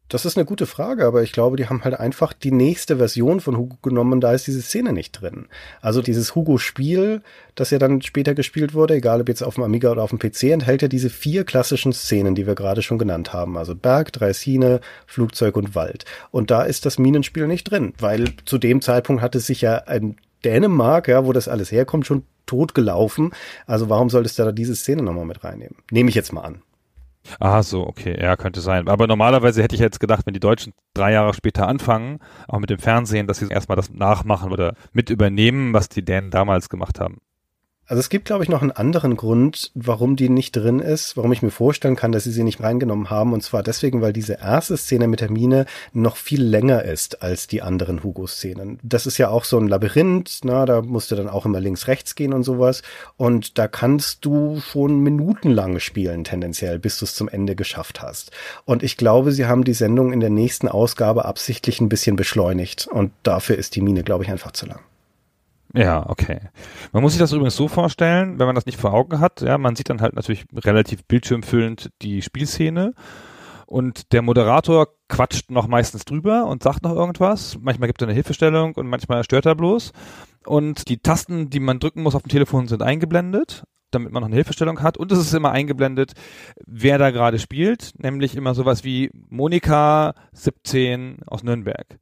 Das ist eine gute Frage, aber ich glaube, die haben halt einfach die nächste Version von Hugo genommen und da ist diese Szene nicht drin. Also dieses Hugo-Spiel, das ja dann später gespielt wurde, egal ob jetzt auf dem Amiga oder auf dem PC, enthält ja diese vier klassischen Szenen, die wir gerade schon genannt haben. Also Berg, Dreisine, Flugzeug und Wald. Und da ist das Minenspiel nicht drin, weil zu dem Zeitpunkt hatte sich ja ein Dänemark, ja, wo das alles herkommt, schon tot gelaufen. Also warum solltest du da diese Szene nochmal mit reinnehmen? Nehme ich jetzt mal an. Ah, so, okay, ja, könnte sein. Aber normalerweise hätte ich jetzt gedacht, wenn die Deutschen drei Jahre später anfangen, auch mit dem Fernsehen, dass sie erstmal das nachmachen oder mit übernehmen, was die Dänen damals gemacht haben. Also es gibt, glaube ich, noch einen anderen Grund, warum die nicht drin ist, warum ich mir vorstellen kann, dass sie sie nicht reingenommen haben. Und zwar deswegen, weil diese erste Szene mit der Mine noch viel länger ist als die anderen Hugo-Szenen. Das ist ja auch so ein Labyrinth, na, da musst du dann auch immer links, rechts gehen und sowas. Und da kannst du schon minutenlang spielen, tendenziell, bis du es zum Ende geschafft hast. Und ich glaube, sie haben die Sendung in der nächsten Ausgabe absichtlich ein bisschen beschleunigt. Und dafür ist die Mine, glaube ich, einfach zu lang. Ja, okay. Man muss sich das übrigens so vorstellen, wenn man das nicht vor Augen hat, ja, man sieht dann halt natürlich relativ bildschirmfüllend die Spielszene und der Moderator quatscht noch meistens drüber und sagt noch irgendwas. Manchmal gibt er eine Hilfestellung und manchmal stört er bloß. Und die Tasten, die man drücken muss auf dem Telefon, sind eingeblendet, damit man noch eine Hilfestellung hat. Und es ist immer eingeblendet, wer da gerade spielt, nämlich immer sowas wie Monika 17 aus Nürnberg.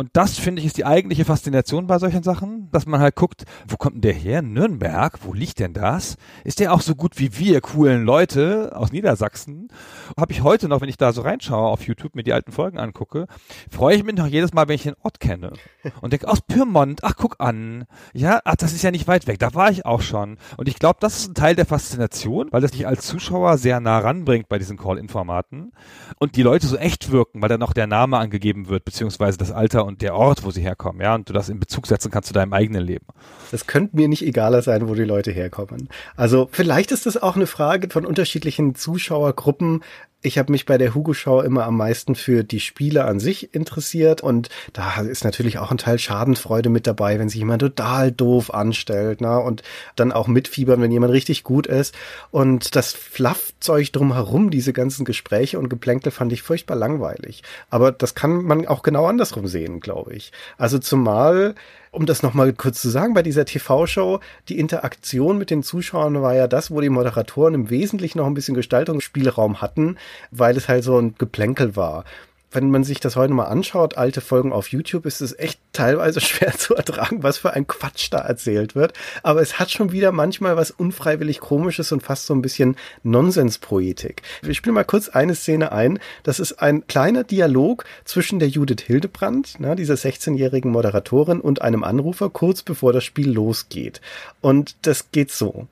Und das, finde ich, ist die eigentliche Faszination bei solchen Sachen, dass man halt guckt, wo kommt denn der her? Nürnberg? Wo liegt denn das? Ist der auch so gut wie wir coolen Leute aus Niedersachsen? Habe ich heute noch, wenn ich da so reinschaue auf YouTube, mir die alten Folgen angucke, freue ich mich noch jedes Mal, wenn ich den Ort kenne. Und denke, aus Pyrmont, ach, guck an. Ja, ach, das ist ja nicht weit weg, da war ich auch schon. Und ich glaube, das ist ein Teil der Faszination, weil das dich als Zuschauer sehr nah ranbringt bei diesen Call-In-Formaten und die Leute so echt wirken, weil dann noch der Name angegeben wird, beziehungsweise das Alter und der Ort, wo sie herkommen, ja, und du das in Bezug setzen kannst zu deinem eigenen Leben. Das könnte mir nicht egaler sein, wo die Leute herkommen. Also vielleicht ist das auch eine Frage von unterschiedlichen Zuschauergruppen, ich habe mich bei der Hugo-Show immer am meisten für die Spiele an sich interessiert und da ist natürlich auch ein Teil Schadenfreude mit dabei, wenn sich jemand total doof anstellt, ne? Und dann auch mitfiebern, wenn jemand richtig gut ist. Und das Fluffzeug drumherum, diese ganzen Gespräche und Geplänkel fand ich furchtbar langweilig. Aber das kann man auch genau andersrum sehen, glaube ich. Also zumal um das nochmal kurz zu sagen, bei dieser TV-Show, die Interaktion mit den Zuschauern war ja das, wo die Moderatoren im Wesentlichen noch ein bisschen Gestaltungsspielraum hatten, weil es halt so ein Geplänkel war wenn man sich das heute mal anschaut, alte Folgen auf YouTube, ist es echt teilweise schwer zu ertragen, was für ein Quatsch da erzählt wird. Aber es hat schon wieder manchmal was unfreiwillig komisches und fast so ein bisschen Nonsenspoetik. Wir spielen mal kurz eine Szene ein. Das ist ein kleiner Dialog zwischen der Judith Hildebrand, na, dieser 16-jährigen Moderatorin und einem Anrufer, kurz bevor das Spiel losgeht. Und das geht so.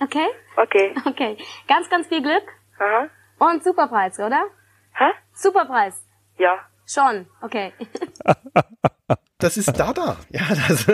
Okay? Okay. Okay. Ganz, ganz viel Glück. Aha. Und Superpreis, oder? Hä? Superpreis. Ja. Schon. Okay. Das ist Dada. Ja, das,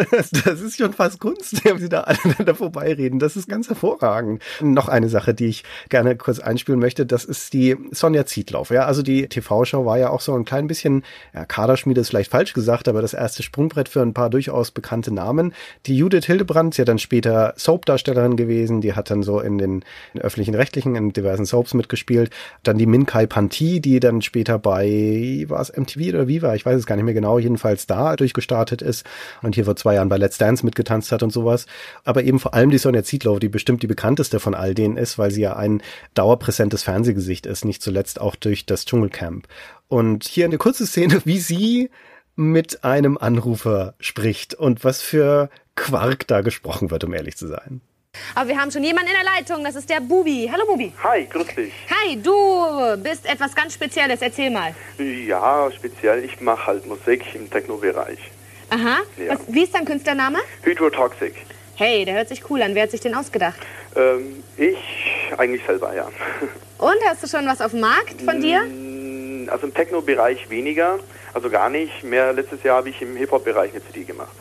das ist schon fast Kunst, wenn sie da aneinander vorbeireden. Das ist ganz hervorragend. Noch eine Sache, die ich gerne kurz einspielen möchte, das ist die Sonja Zietlauf. Ja, also die TV-Show war ja auch so ein klein bisschen, ja, Kaderschmiede ist vielleicht falsch gesagt, aber das erste Sprungbrett für ein paar durchaus bekannte Namen. Die Judith Hildebrand ist ja dann später Soap-Darstellerin gewesen. Die hat dann so in den öffentlichen Rechtlichen, in diversen Soaps mitgespielt. Dann die Min Kai Panti, die dann später bei, war es MTV oder Viva? Ich weiß es gar nicht mehr genau. Jedenfalls da durch gestartet ist und hier vor zwei Jahren bei Let's Dance mitgetanzt hat und sowas. Aber eben vor allem die Sonja Zietlow, die bestimmt die bekannteste von all denen ist, weil sie ja ein dauerpräsentes Fernsehgesicht ist, nicht zuletzt auch durch das Dschungelcamp. Und hier eine kurze Szene, wie sie mit einem Anrufer spricht und was für Quark da gesprochen wird, um ehrlich zu sein. Aber wir haben schon jemanden in der Leitung, das ist der Bubi. Hallo Bubi. Hi, grüß dich. Hi, du bist etwas ganz Spezielles, erzähl mal. Ja, speziell, ich mache halt Musik im Techno-Bereich. Aha, Ja. Was, wie ist dein Künstlername? Hydrotoxic. Hey, der hört sich cool an, wer hat sich den ausgedacht? Ähm, ich eigentlich selber, ja. Und, hast du schon was auf dem Markt von dir? Mm, Also im Techno-Bereich weniger, also gar nicht. Mehr letztes Jahr habe ich im Hip-Hop-Bereich eine CD gemacht.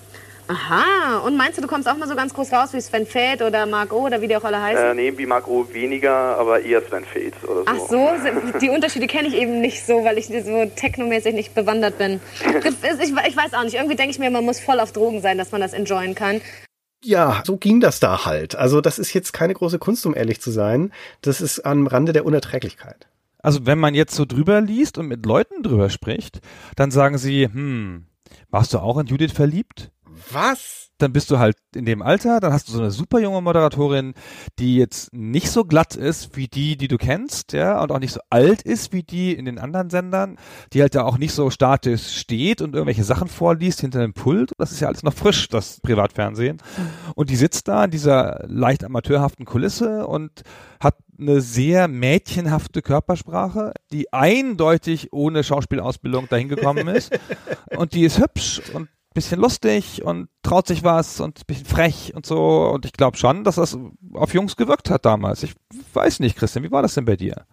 Aha, und meinst du, du kommst auch mal so ganz groß raus wie Sven Feld oder Marc O oder wie die auch alle heißen? Äh, nee, wie Marco weniger, aber eher Sven Fades oder so. Ach so, die Unterschiede kenne ich eben nicht so, weil ich so technomäßig nicht bewandert bin. Ich, ich weiß auch nicht, irgendwie denke ich mir, man muss voll auf Drogen sein, dass man das enjoyen kann. Ja, so ging das da halt. Also das ist jetzt keine große Kunst, um ehrlich zu sein. Das ist am Rande der Unerträglichkeit. Also wenn man jetzt so drüber liest und mit Leuten drüber spricht, dann sagen sie, hm, warst du auch in Judith verliebt? Was? Dann bist du halt in dem Alter, dann hast du so eine super junge Moderatorin, die jetzt nicht so glatt ist wie die, die du kennst, ja, und auch nicht so alt ist wie die in den anderen Sendern, die halt da auch nicht so statisch steht und irgendwelche Sachen vorliest hinter dem Pult. Das ist ja alles noch frisch, das Privatfernsehen. Und die sitzt da in dieser leicht amateurhaften Kulisse und hat eine sehr mädchenhafte Körpersprache, die eindeutig ohne Schauspielausbildung dahin gekommen ist. und die ist hübsch und bisschen lustig und traut sich was und ein bisschen frech und so. Und ich glaube schon, dass das auf Jungs gewirkt hat damals. Ich weiß nicht, Christian, wie war das denn bei dir?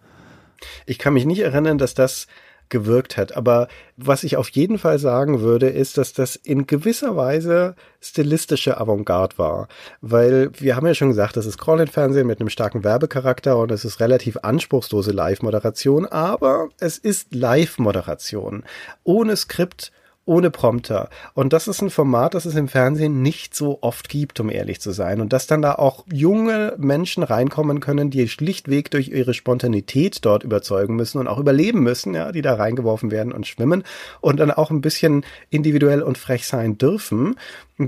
Ich kann mich nicht erinnern, dass das gewirkt hat. Aber was ich auf jeden Fall sagen würde, ist, dass das in gewisser Weise stilistische Avantgarde war. Weil wir haben ja schon gesagt, das ist Call-In-Fernsehen mit einem starken Werbecharakter und es ist relativ anspruchslose Live-Moderation, aber es ist Live-Moderation. Ohne Skript, ohne Prompter. Und das ist ein Format, das es im Fernsehen nicht so oft gibt, um ehrlich zu sein. Und dass dann da auch junge Menschen reinkommen können, die schlichtweg durch ihre Spontanität dort überzeugen müssen und auch überleben müssen, ja, die da reingeworfen werden und schwimmen und dann auch ein bisschen individuell und frech sein dürfen.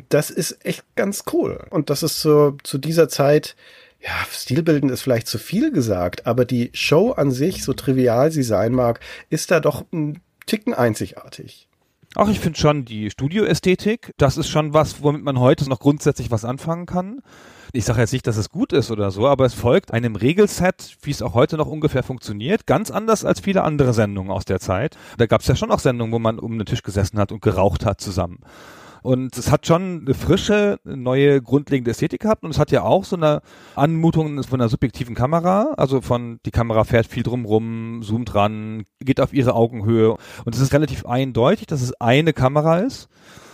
Das ist echt ganz cool. Und das ist so zu dieser Zeit, ja, stilbildend ist vielleicht zu viel gesagt, aber die Show an sich, so trivial sie sein mag, ist da doch ein Ticken einzigartig. Auch ich finde schon die Studioästhetik, das ist schon was, womit man heute noch grundsätzlich was anfangen kann. Ich sage jetzt nicht, dass es gut ist oder so, aber es folgt einem Regelset, wie es auch heute noch ungefähr funktioniert, ganz anders als viele andere Sendungen aus der Zeit. Da gab es ja schon auch Sendungen, wo man um den Tisch gesessen hat und geraucht hat zusammen. Und es hat schon eine frische, neue, grundlegende Ästhetik gehabt und es hat ja auch so eine Anmutung von einer subjektiven Kamera, also von, die Kamera fährt viel drumrum, zoomt ran, geht auf ihre Augenhöhe und es ist relativ eindeutig, dass es eine Kamera ist.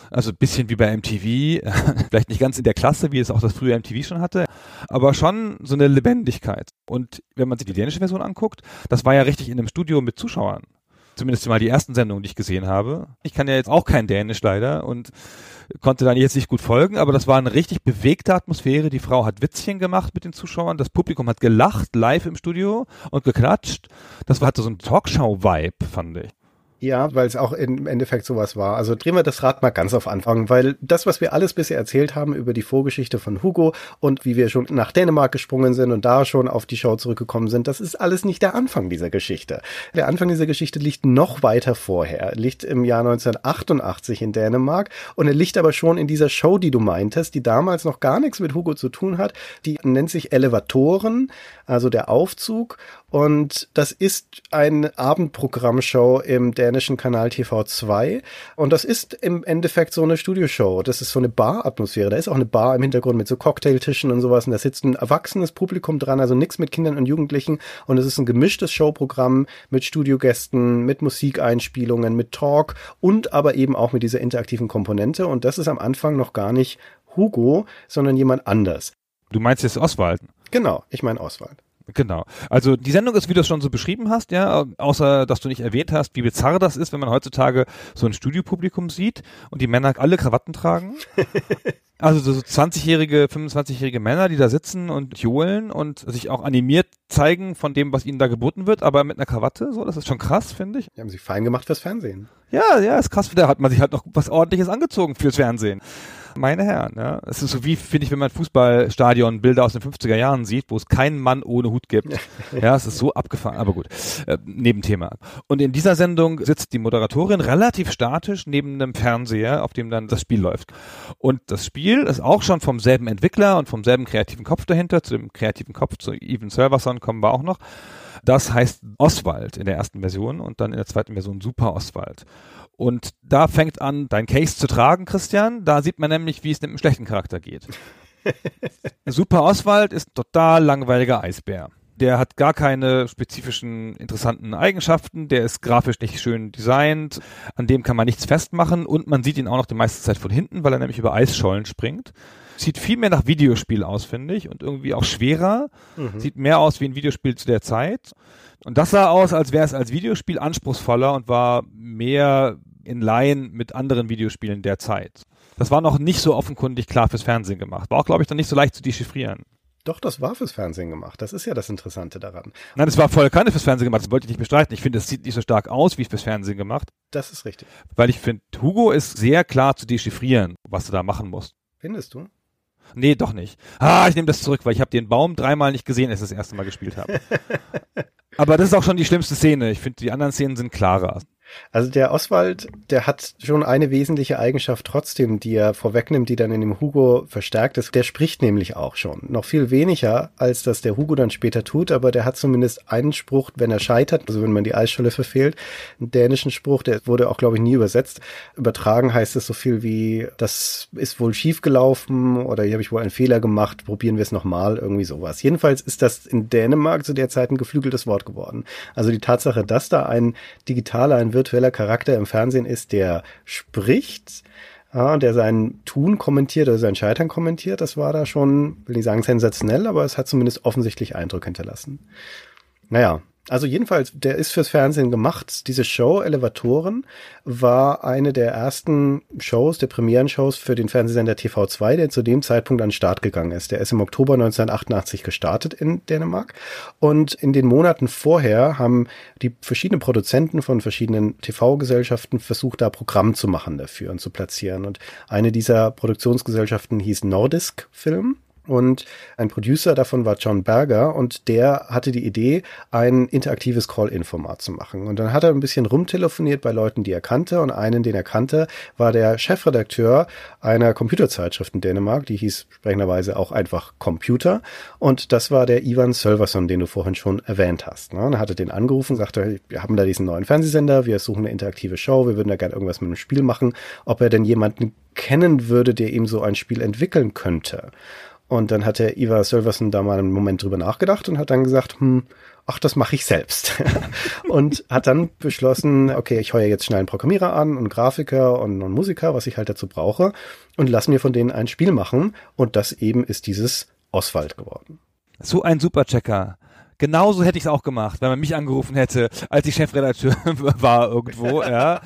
Also ein bisschen wie bei MTV, vielleicht nicht ganz in der Klasse, wie es auch das frühe MTV schon hatte, aber schon so eine Lebendigkeit. Und wenn man sich die dänische Version anguckt, das war ja richtig in einem Studio mit Zuschauern. Zumindest mal die ersten Sendungen, die ich gesehen habe. Ich kann ja jetzt auch kein Dänisch leider und konnte dann jetzt nicht gut folgen, aber das war eine richtig bewegte Atmosphäre. Die Frau hat Witzchen gemacht mit den Zuschauern, das Publikum hat gelacht live im Studio und geklatscht. Das hatte so ein Talkshow-Vibe, fand ich. Ja, weil es auch im Endeffekt sowas war. Also drehen wir das Rad mal ganz auf Anfang, weil das, was wir alles bisher erzählt haben über die Vorgeschichte von Hugo und wie wir schon nach Dänemark gesprungen sind und da schon auf die Show zurückgekommen sind, das ist alles nicht der Anfang dieser Geschichte. Der Anfang dieser Geschichte liegt noch weiter vorher, liegt im Jahr 1988 in Dänemark und er liegt aber schon in dieser Show, die du meintest, die damals noch gar nichts mit Hugo zu tun hat. Die nennt sich Elevatoren, also der Aufzug und das ist eine Abendprogrammshow im dänischen Kanal TV2. Und das ist im Endeffekt so eine Studioshow. Das ist so eine Bar-Atmosphäre. Da ist auch eine Bar im Hintergrund mit so Cocktailtischen und sowas. Und da sitzt ein erwachsenes Publikum dran, also nichts mit Kindern und Jugendlichen. Und es ist ein gemischtes Showprogramm mit Studiogästen, mit Musikeinspielungen, mit Talk und aber eben auch mit dieser interaktiven Komponente. Und das ist am Anfang noch gar nicht Hugo, sondern jemand anders. Du meinst jetzt Oswald? Genau, ich meine Oswald. Genau. Also die Sendung ist, wie du es schon so beschrieben hast, ja, außer dass du nicht erwähnt hast, wie bizarr das ist, wenn man heutzutage so ein Studiopublikum sieht und die Männer alle Krawatten tragen. Also so 20-jährige, 25-jährige Männer, die da sitzen und johlen und sich auch animiert zeigen von dem, was ihnen da geboten wird, aber mit einer Krawatte, so, das ist schon krass, finde ich. Die haben sich fein gemacht fürs Fernsehen. Ja, ja, ist krass. Da hat man sich halt noch was ordentliches angezogen fürs Fernsehen meine Herren. Ja. Es ist so wie, finde ich, wenn man Fußballstadion Bilder aus den 50er Jahren sieht, wo es keinen Mann ohne Hut gibt. ja, es ist so abgefahren, aber gut. Äh, Nebenthema. Und in dieser Sendung sitzt die Moderatorin relativ statisch neben einem Fernseher, auf dem dann das Spiel läuft. Und das Spiel ist auch schon vom selben Entwickler und vom selben kreativen Kopf dahinter. Zu dem kreativen Kopf, zu Even Serverson kommen wir auch noch. Das heißt Oswald in der ersten Version und dann in der zweiten Version Super Oswald. Und da fängt an, dein Case zu tragen, Christian. Da sieht man nämlich, wie es mit einem schlechten Charakter geht. Super Oswald ist total langweiliger Eisbär. Der hat gar keine spezifischen interessanten Eigenschaften. Der ist grafisch nicht schön designt. An dem kann man nichts festmachen. Und man sieht ihn auch noch die meiste Zeit von hinten, weil er nämlich über Eisschollen springt. Sieht viel mehr nach Videospiel aus, finde ich. Und irgendwie auch schwerer. Mhm. Sieht mehr aus wie ein Videospiel zu der Zeit. Und das sah aus, als wäre es als Videospiel anspruchsvoller und war mehr in Laien mit anderen Videospielen der Zeit. Das war noch nicht so offenkundig klar fürs Fernsehen gemacht. War auch, glaube ich, dann nicht so leicht zu dechiffrieren. Doch, das war fürs Fernsehen gemacht. Das ist ja das Interessante daran. Nein, das war voll keine fürs Fernsehen gemacht. Das wollte ich nicht bestreiten. Ich finde, es sieht nicht so stark aus wie fürs Fernsehen gemacht. Das ist richtig. Weil ich finde, Hugo ist sehr klar zu dechiffrieren, was du da machen musst. Findest du? Nee, doch nicht. Ah, ich nehme das zurück, weil ich habe den Baum dreimal nicht gesehen, als ich das erste Mal gespielt habe. Aber das ist auch schon die schlimmste Szene. Ich finde, die anderen Szenen sind klarer. Also der Oswald, der hat schon eine wesentliche Eigenschaft trotzdem, die er vorwegnimmt, die dann in dem Hugo verstärkt ist. Der spricht nämlich auch schon. Noch viel weniger, als das der Hugo dann später tut, aber der hat zumindest einen Spruch, wenn er scheitert, also wenn man die Eisscholle verfehlt, einen dänischen Spruch, der wurde auch, glaube ich, nie übersetzt. Übertragen heißt es so viel wie, das ist wohl schief gelaufen oder hier habe ich wohl einen Fehler gemacht, probieren wir es nochmal, irgendwie sowas. Jedenfalls ist das in Dänemark zu der Zeit ein geflügeltes Wort geworden. Also die Tatsache, dass da ein digitaler, ein virtueller Charakter im Fernsehen ist, der spricht, ja, der sein Tun kommentiert oder sein Scheitern kommentiert, das war da schon, will nicht sagen sensationell, aber es hat zumindest offensichtlich Eindruck hinterlassen. Naja, also jedenfalls, der ist fürs Fernsehen gemacht. Diese Show Elevatoren war eine der ersten Shows, der Premieren-Shows für den Fernsehsender TV2, der zu dem Zeitpunkt an den Start gegangen ist. Der ist im Oktober 1988 gestartet in Dänemark. Und in den Monaten vorher haben die verschiedenen Produzenten von verschiedenen TV-Gesellschaften versucht, da Programm zu machen dafür und zu platzieren. Und eine dieser Produktionsgesellschaften hieß Nordisk Film. Und ein Producer davon war John Berger und der hatte die Idee, ein interaktives Call-In-Format zu machen. Und dann hat er ein bisschen rumtelefoniert bei Leuten, die er kannte. Und einen, den er kannte, war der Chefredakteur einer Computerzeitschrift in Dänemark, die hieß sprechenderweise auch einfach Computer. Und das war der Ivan Sölverson, den du vorhin schon erwähnt hast. Und er hatte den angerufen, sagte, wir haben da diesen neuen Fernsehsender, wir suchen eine interaktive Show, wir würden da gerne irgendwas mit einem Spiel machen, ob er denn jemanden kennen würde, der ihm so ein Spiel entwickeln könnte. Und dann hat der Ivar Sölverson da mal einen Moment drüber nachgedacht und hat dann gesagt, hm, ach, das mache ich selbst. und hat dann beschlossen, okay, ich heuer jetzt schnell einen Programmierer an und Grafiker und, und Musiker, was ich halt dazu brauche, und lass mir von denen ein Spiel machen. Und das eben ist dieses Oswald geworden. So ein Superchecker. Genauso hätte ich es auch gemacht, wenn man mich angerufen hätte, als ich Chefredakteur war irgendwo. Ja.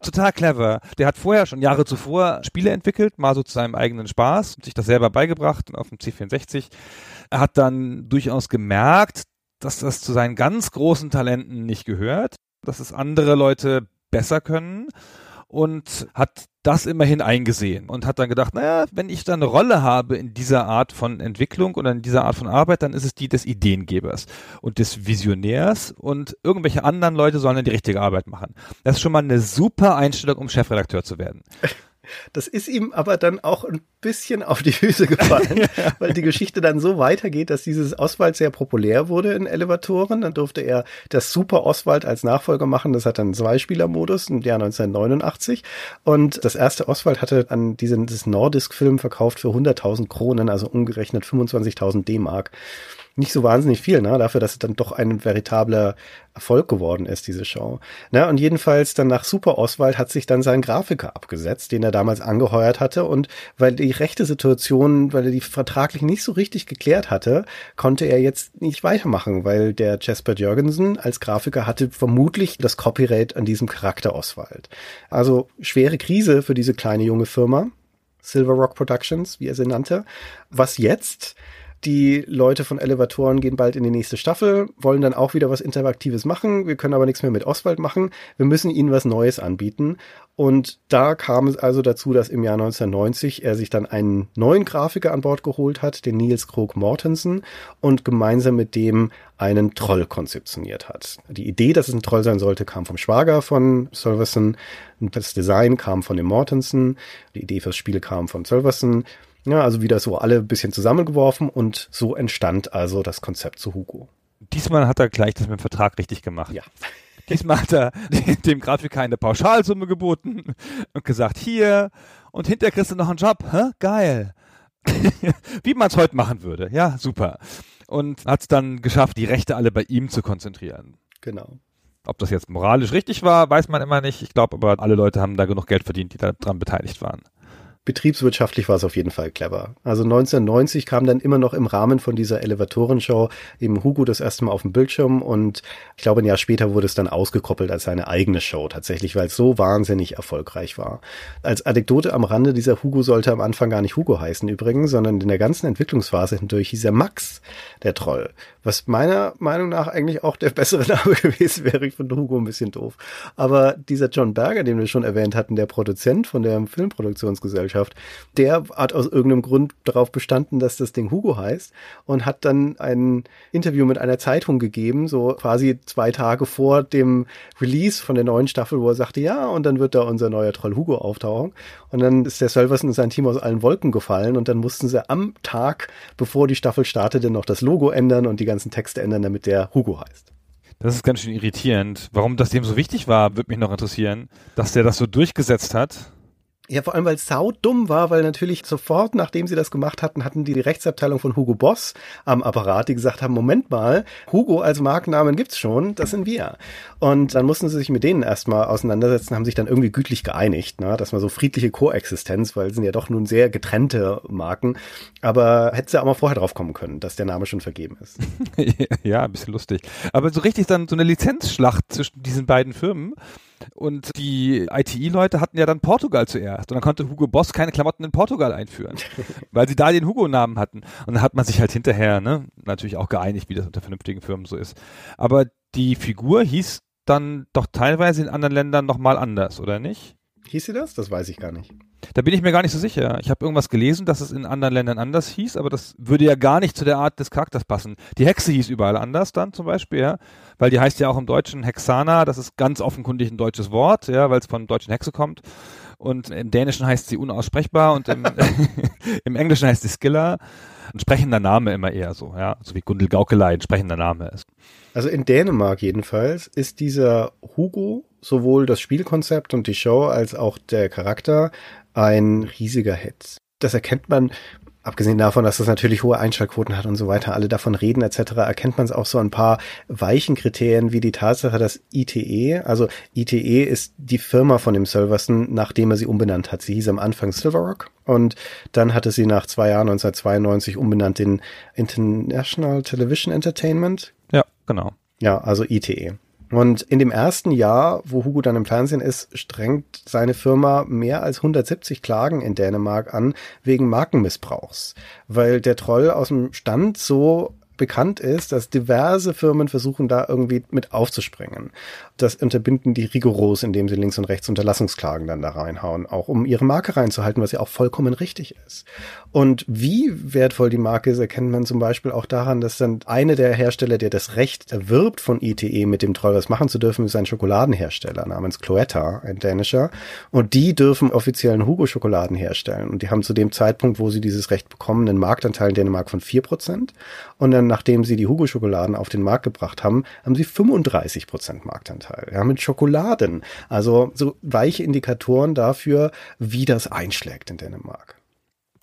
Total clever. Der hat vorher schon Jahre zuvor Spiele entwickelt, mal so zu seinem eigenen Spaß, sich das selber beigebracht auf dem C64. Er hat dann durchaus gemerkt, dass das zu seinen ganz großen Talenten nicht gehört, dass es andere Leute besser können und hat das immerhin eingesehen und hat dann gedacht, naja, wenn ich da eine Rolle habe in dieser Art von Entwicklung oder in dieser Art von Arbeit, dann ist es die des Ideengebers und des Visionärs und irgendwelche anderen Leute sollen dann die richtige Arbeit machen. Das ist schon mal eine super Einstellung, um Chefredakteur zu werden. Das ist ihm aber dann auch ein bisschen auf die Füße gefallen, ja. weil die Geschichte dann so weitergeht, dass dieses Oswald sehr populär wurde in Elevatoren. Dann durfte er das Super Oswald als Nachfolger machen. Das hat dann Zweispieler-Modus im Jahr 1989. Und das erste Oswald hatte an diesen Nordisk-Film verkauft für 100.000 Kronen, also umgerechnet 25.000 D-Mark nicht so wahnsinnig viel, ne? dafür, dass es dann doch ein veritabler Erfolg geworden ist, diese Show. Ne? Und jedenfalls dann nach Super Oswald hat sich dann sein Grafiker abgesetzt, den er damals angeheuert hatte. Und weil die rechte Situation, weil er die vertraglich nicht so richtig geklärt hatte, konnte er jetzt nicht weitermachen, weil der Jasper Jürgensen als Grafiker hatte vermutlich das Copyright an diesem Charakter Oswald. Also schwere Krise für diese kleine junge Firma. Silver Rock Productions, wie er sie nannte. Was jetzt? Die Leute von Elevatoren gehen bald in die nächste Staffel, wollen dann auch wieder was Interaktives machen. Wir können aber nichts mehr mit Oswald machen. Wir müssen ihnen was Neues anbieten. Und da kam es also dazu, dass im Jahr 1990 er sich dann einen neuen Grafiker an Bord geholt hat, den Niels Krog Mortensen, und gemeinsam mit dem einen Troll konzeptioniert hat. Die Idee, dass es ein Troll sein sollte, kam vom Schwager von Solverson. Das Design kam von dem Mortensen. Die Idee fürs Spiel kam von Solverson. Ja, also wieder so alle ein bisschen zusammengeworfen und so entstand also das Konzept zu Hugo. Diesmal hat er gleich das mit dem Vertrag richtig gemacht. Ja. Diesmal hat er dem Grafiker eine Pauschalsumme geboten und gesagt, hier, und hinterher kriegst du noch einen Job. Hä? Geil. Wie man es heute machen würde. Ja, super. Und hat es dann geschafft, die Rechte alle bei ihm zu konzentrieren. Genau. Ob das jetzt moralisch richtig war, weiß man immer nicht. Ich glaube aber, alle Leute haben da genug Geld verdient, die daran beteiligt waren betriebswirtschaftlich war es auf jeden Fall clever. Also 1990 kam dann immer noch im Rahmen von dieser Elevatorenshow eben Hugo das erste Mal auf dem Bildschirm und ich glaube ein Jahr später wurde es dann ausgekoppelt als seine eigene Show tatsächlich, weil es so wahnsinnig erfolgreich war. Als Anekdote am Rande, dieser Hugo sollte am Anfang gar nicht Hugo heißen übrigens, sondern in der ganzen Entwicklungsphase hindurch hieß er Max, der Troll. Was meiner Meinung nach eigentlich auch der bessere Name gewesen wäre. Ich finde Hugo ein bisschen doof. Aber dieser John Berger, den wir schon erwähnt hatten, der Produzent von der Filmproduktionsgesellschaft, der hat aus irgendeinem Grund darauf bestanden, dass das Ding Hugo heißt und hat dann ein Interview mit einer Zeitung gegeben, so quasi zwei Tage vor dem Release von der neuen Staffel, wo er sagte, ja, und dann wird da unser neuer Troll Hugo auftauchen. Und dann ist der Sölverson und sein Team aus allen Wolken gefallen und dann mussten sie am Tag, bevor die Staffel startete, noch das Logo ändern und die ganzen Texte ändern, damit der Hugo heißt. Das ist ganz schön irritierend. Warum das dem so wichtig war, würde mich noch interessieren, dass der das so durchgesetzt hat. Ja, vor allem, weil es sau dumm war, weil natürlich sofort, nachdem sie das gemacht hatten, hatten die die Rechtsabteilung von Hugo Boss am Apparat, die gesagt haben, Moment mal, Hugo als Markennamen gibt's schon, das sind wir. Und dann mussten sie sich mit denen erstmal auseinandersetzen, haben sich dann irgendwie gütlich geeinigt, ne? dass man so friedliche Koexistenz, weil es sind ja doch nun sehr getrennte Marken. Aber hätte sie auch mal vorher drauf kommen können, dass der Name schon vergeben ist. ja, ein bisschen lustig. Aber so richtig dann so eine Lizenzschlacht zwischen diesen beiden Firmen. Und die ITI-Leute hatten ja dann Portugal zuerst. Und dann konnte Hugo Boss keine Klamotten in Portugal einführen, weil sie da den Hugo-Namen hatten. Und dann hat man sich halt hinterher ne, natürlich auch geeinigt, wie das unter vernünftigen Firmen so ist. Aber die Figur hieß dann doch teilweise in anderen Ländern nochmal anders, oder nicht? Hieß sie das? Das weiß ich gar nicht. Da bin ich mir gar nicht so sicher. Ich habe irgendwas gelesen, dass es in anderen Ländern anders hieß, aber das würde ja gar nicht zu der Art des Charakters passen. Die Hexe hieß überall anders dann zum Beispiel, ja, weil die heißt ja auch im Deutschen Hexana, das ist ganz offenkundig ein deutsches Wort, ja, weil es von deutschen Hexe kommt. Und im Dänischen heißt sie unaussprechbar und im, im Englischen heißt sie Skiller. Ein sprechender Name immer eher so, ja, so wie Gundel Gaukelei ein sprechender Name ist. Also in Dänemark jedenfalls ist dieser Hugo sowohl das Spielkonzept und die Show als auch der Charakter ein riesiger Hit. Das erkennt man abgesehen davon, dass das natürlich hohe Einschaltquoten hat und so weiter, alle davon reden etc., erkennt man es auch so ein paar weichen Kriterien wie die Tatsache, dass ITE, also ITE ist die Firma von dem Silverson, nachdem er sie umbenannt hat. Sie hieß am Anfang Silverrock und dann hatte sie nach zwei Jahren 1992 umbenannt in International Television Entertainment. Ja, genau. Ja, also ITE. Und in dem ersten Jahr, wo Hugo dann im Fernsehen ist, strengt seine Firma mehr als 170 Klagen in Dänemark an wegen Markenmissbrauchs, weil der Troll aus dem Stand so bekannt ist, dass diverse Firmen versuchen, da irgendwie mit aufzuspringen. Das unterbinden die rigoros, indem sie links und rechts Unterlassungsklagen dann da reinhauen, auch um ihre Marke reinzuhalten, was ja auch vollkommen richtig ist. Und wie wertvoll die Marke ist, erkennt man zum Beispiel auch daran, dass dann eine der Hersteller, der das Recht erwirbt von ITE mit dem Troll was machen zu dürfen, ist ein Schokoladenhersteller namens Cloetta, ein dänischer. Und die dürfen offiziellen Hugo-Schokoladen herstellen. Und die haben zu dem Zeitpunkt, wo sie dieses Recht bekommen, einen Marktanteil in Dänemark von vier Prozent. Und dann, nachdem sie die Hugo-Schokoladen auf den Markt gebracht haben, haben sie 35 Prozent Marktanteil. Ja, mit Schokoladen. Also so weiche Indikatoren dafür, wie das einschlägt in Dänemark.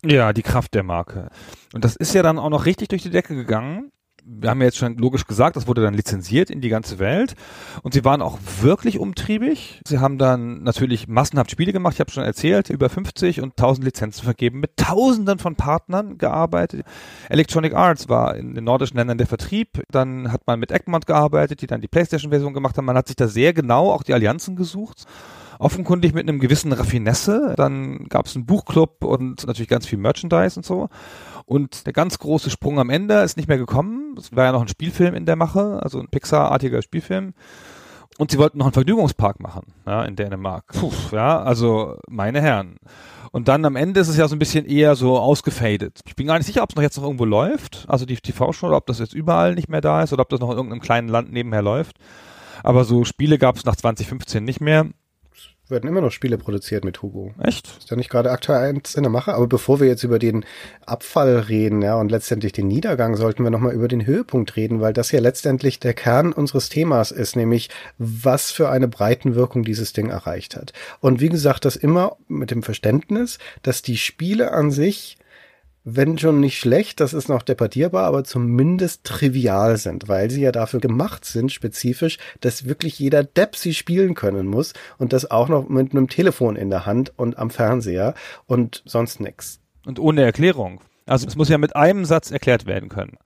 Ja, die Kraft der Marke. Und das ist ja dann auch noch richtig durch die Decke gegangen. Wir haben ja jetzt schon logisch gesagt, das wurde dann lizenziert in die ganze Welt. Und sie waren auch wirklich umtriebig. Sie haben dann natürlich massenhaft Spiele gemacht, ich habe schon erzählt, über 50 und 1000 Lizenzen vergeben, mit tausenden von Partnern gearbeitet. Electronic Arts war in den nordischen Ländern der Vertrieb. Dann hat man mit Egmont gearbeitet, die dann die Playstation-Version gemacht haben. Man hat sich da sehr genau auch die Allianzen gesucht offenkundig mit einem gewissen Raffinesse. Dann gab es einen Buchclub und natürlich ganz viel Merchandise und so. Und der ganz große Sprung am Ende ist nicht mehr gekommen. Es war ja noch ein Spielfilm in der Mache, also ein Pixar-artiger Spielfilm. Und sie wollten noch einen Vergnügungspark machen, ja, in Dänemark. Puh, ja, also meine Herren. Und dann am Ende ist es ja so ein bisschen eher so ausgefadet. Ich bin gar nicht sicher, ob es noch jetzt noch irgendwo läuft, also die TV-Show, oder ob das jetzt überall nicht mehr da ist oder ob das noch in irgendeinem kleinen Land nebenher läuft. Aber so Spiele gab es nach 2015 nicht mehr werden immer noch Spiele produziert mit Hugo. Echt? Ist ja nicht gerade aktuell eins in der Mache. Aber bevor wir jetzt über den Abfall reden, ja, und letztendlich den Niedergang, sollten wir nochmal über den Höhepunkt reden, weil das ja letztendlich der Kern unseres Themas ist, nämlich was für eine Breitenwirkung dieses Ding erreicht hat. Und wie gesagt, das immer mit dem Verständnis, dass die Spiele an sich wenn schon nicht schlecht, das ist noch debattierbar, aber zumindest trivial sind, weil sie ja dafür gemacht sind, spezifisch, dass wirklich jeder Depp sie spielen können muss und das auch noch mit einem Telefon in der Hand und am Fernseher und sonst nix. Und ohne Erklärung. Also es muss ja mit einem Satz erklärt werden können.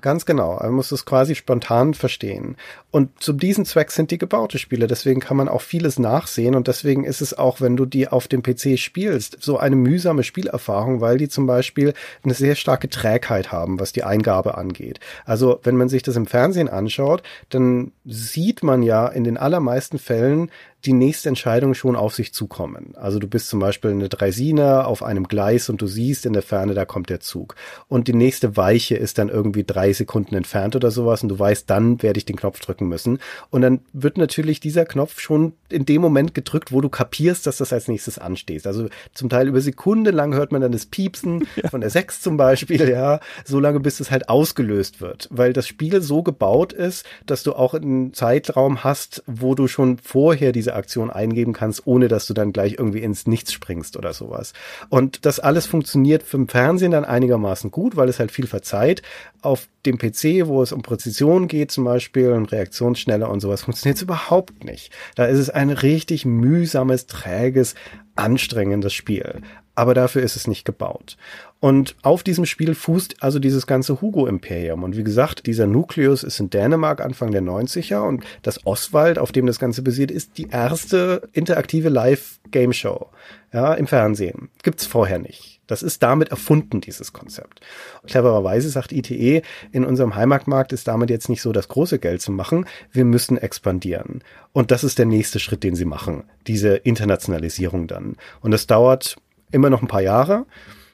Ganz genau. Man muss es quasi spontan verstehen. Und zu diesem Zweck sind die gebaute Spiele. Deswegen kann man auch vieles nachsehen. Und deswegen ist es auch, wenn du die auf dem PC spielst, so eine mühsame Spielerfahrung, weil die zum Beispiel eine sehr starke Trägheit haben, was die Eingabe angeht. Also wenn man sich das im Fernsehen anschaut, dann sieht man ja in den allermeisten Fällen die nächste Entscheidung schon auf sich zukommen. Also du bist zum Beispiel eine Dreisiner auf einem Gleis und du siehst in der Ferne, da kommt der Zug. Und die nächste Weiche ist dann irgendwie drei Sekunden entfernt oder sowas und du weißt, dann werde ich den Knopf drücken müssen. Und dann wird natürlich dieser Knopf schon in dem Moment gedrückt, wo du kapierst, dass das als nächstes ansteht. Also zum Teil über Sekunde lang hört man dann das Piepsen ja. von der 6 zum Beispiel, ja, so lange bis es halt ausgelöst wird, weil das Spiel so gebaut ist, dass du auch einen Zeitraum hast, wo du schon vorher diese Aktion eingeben kannst, ohne dass du dann gleich irgendwie ins Nichts springst oder sowas. Und das alles funktioniert für Fernsehen dann einigermaßen gut, weil es halt viel verzeiht. Auf dem PC, wo es um Präzision geht zum Beispiel und Reaktionsschnelle und sowas, funktioniert es überhaupt nicht. Da ist es ein richtig mühsames, träges, anstrengendes Spiel. Aber dafür ist es nicht gebaut. Und auf diesem Spiel fußt also dieses ganze Hugo-Imperium. Und wie gesagt, dieser Nukleus ist in Dänemark Anfang der 90er und das Oswald, auf dem das Ganze basiert, ist die erste interaktive Live-Game-Show ja, im Fernsehen. Gibt's vorher nicht. Das ist damit erfunden, dieses Konzept. Clevererweise sagt ITE, in unserem Heimatmarkt ist damit jetzt nicht so das große Geld zu machen. Wir müssen expandieren. Und das ist der nächste Schritt, den sie machen. Diese Internationalisierung dann. Und das dauert immer noch ein paar Jahre.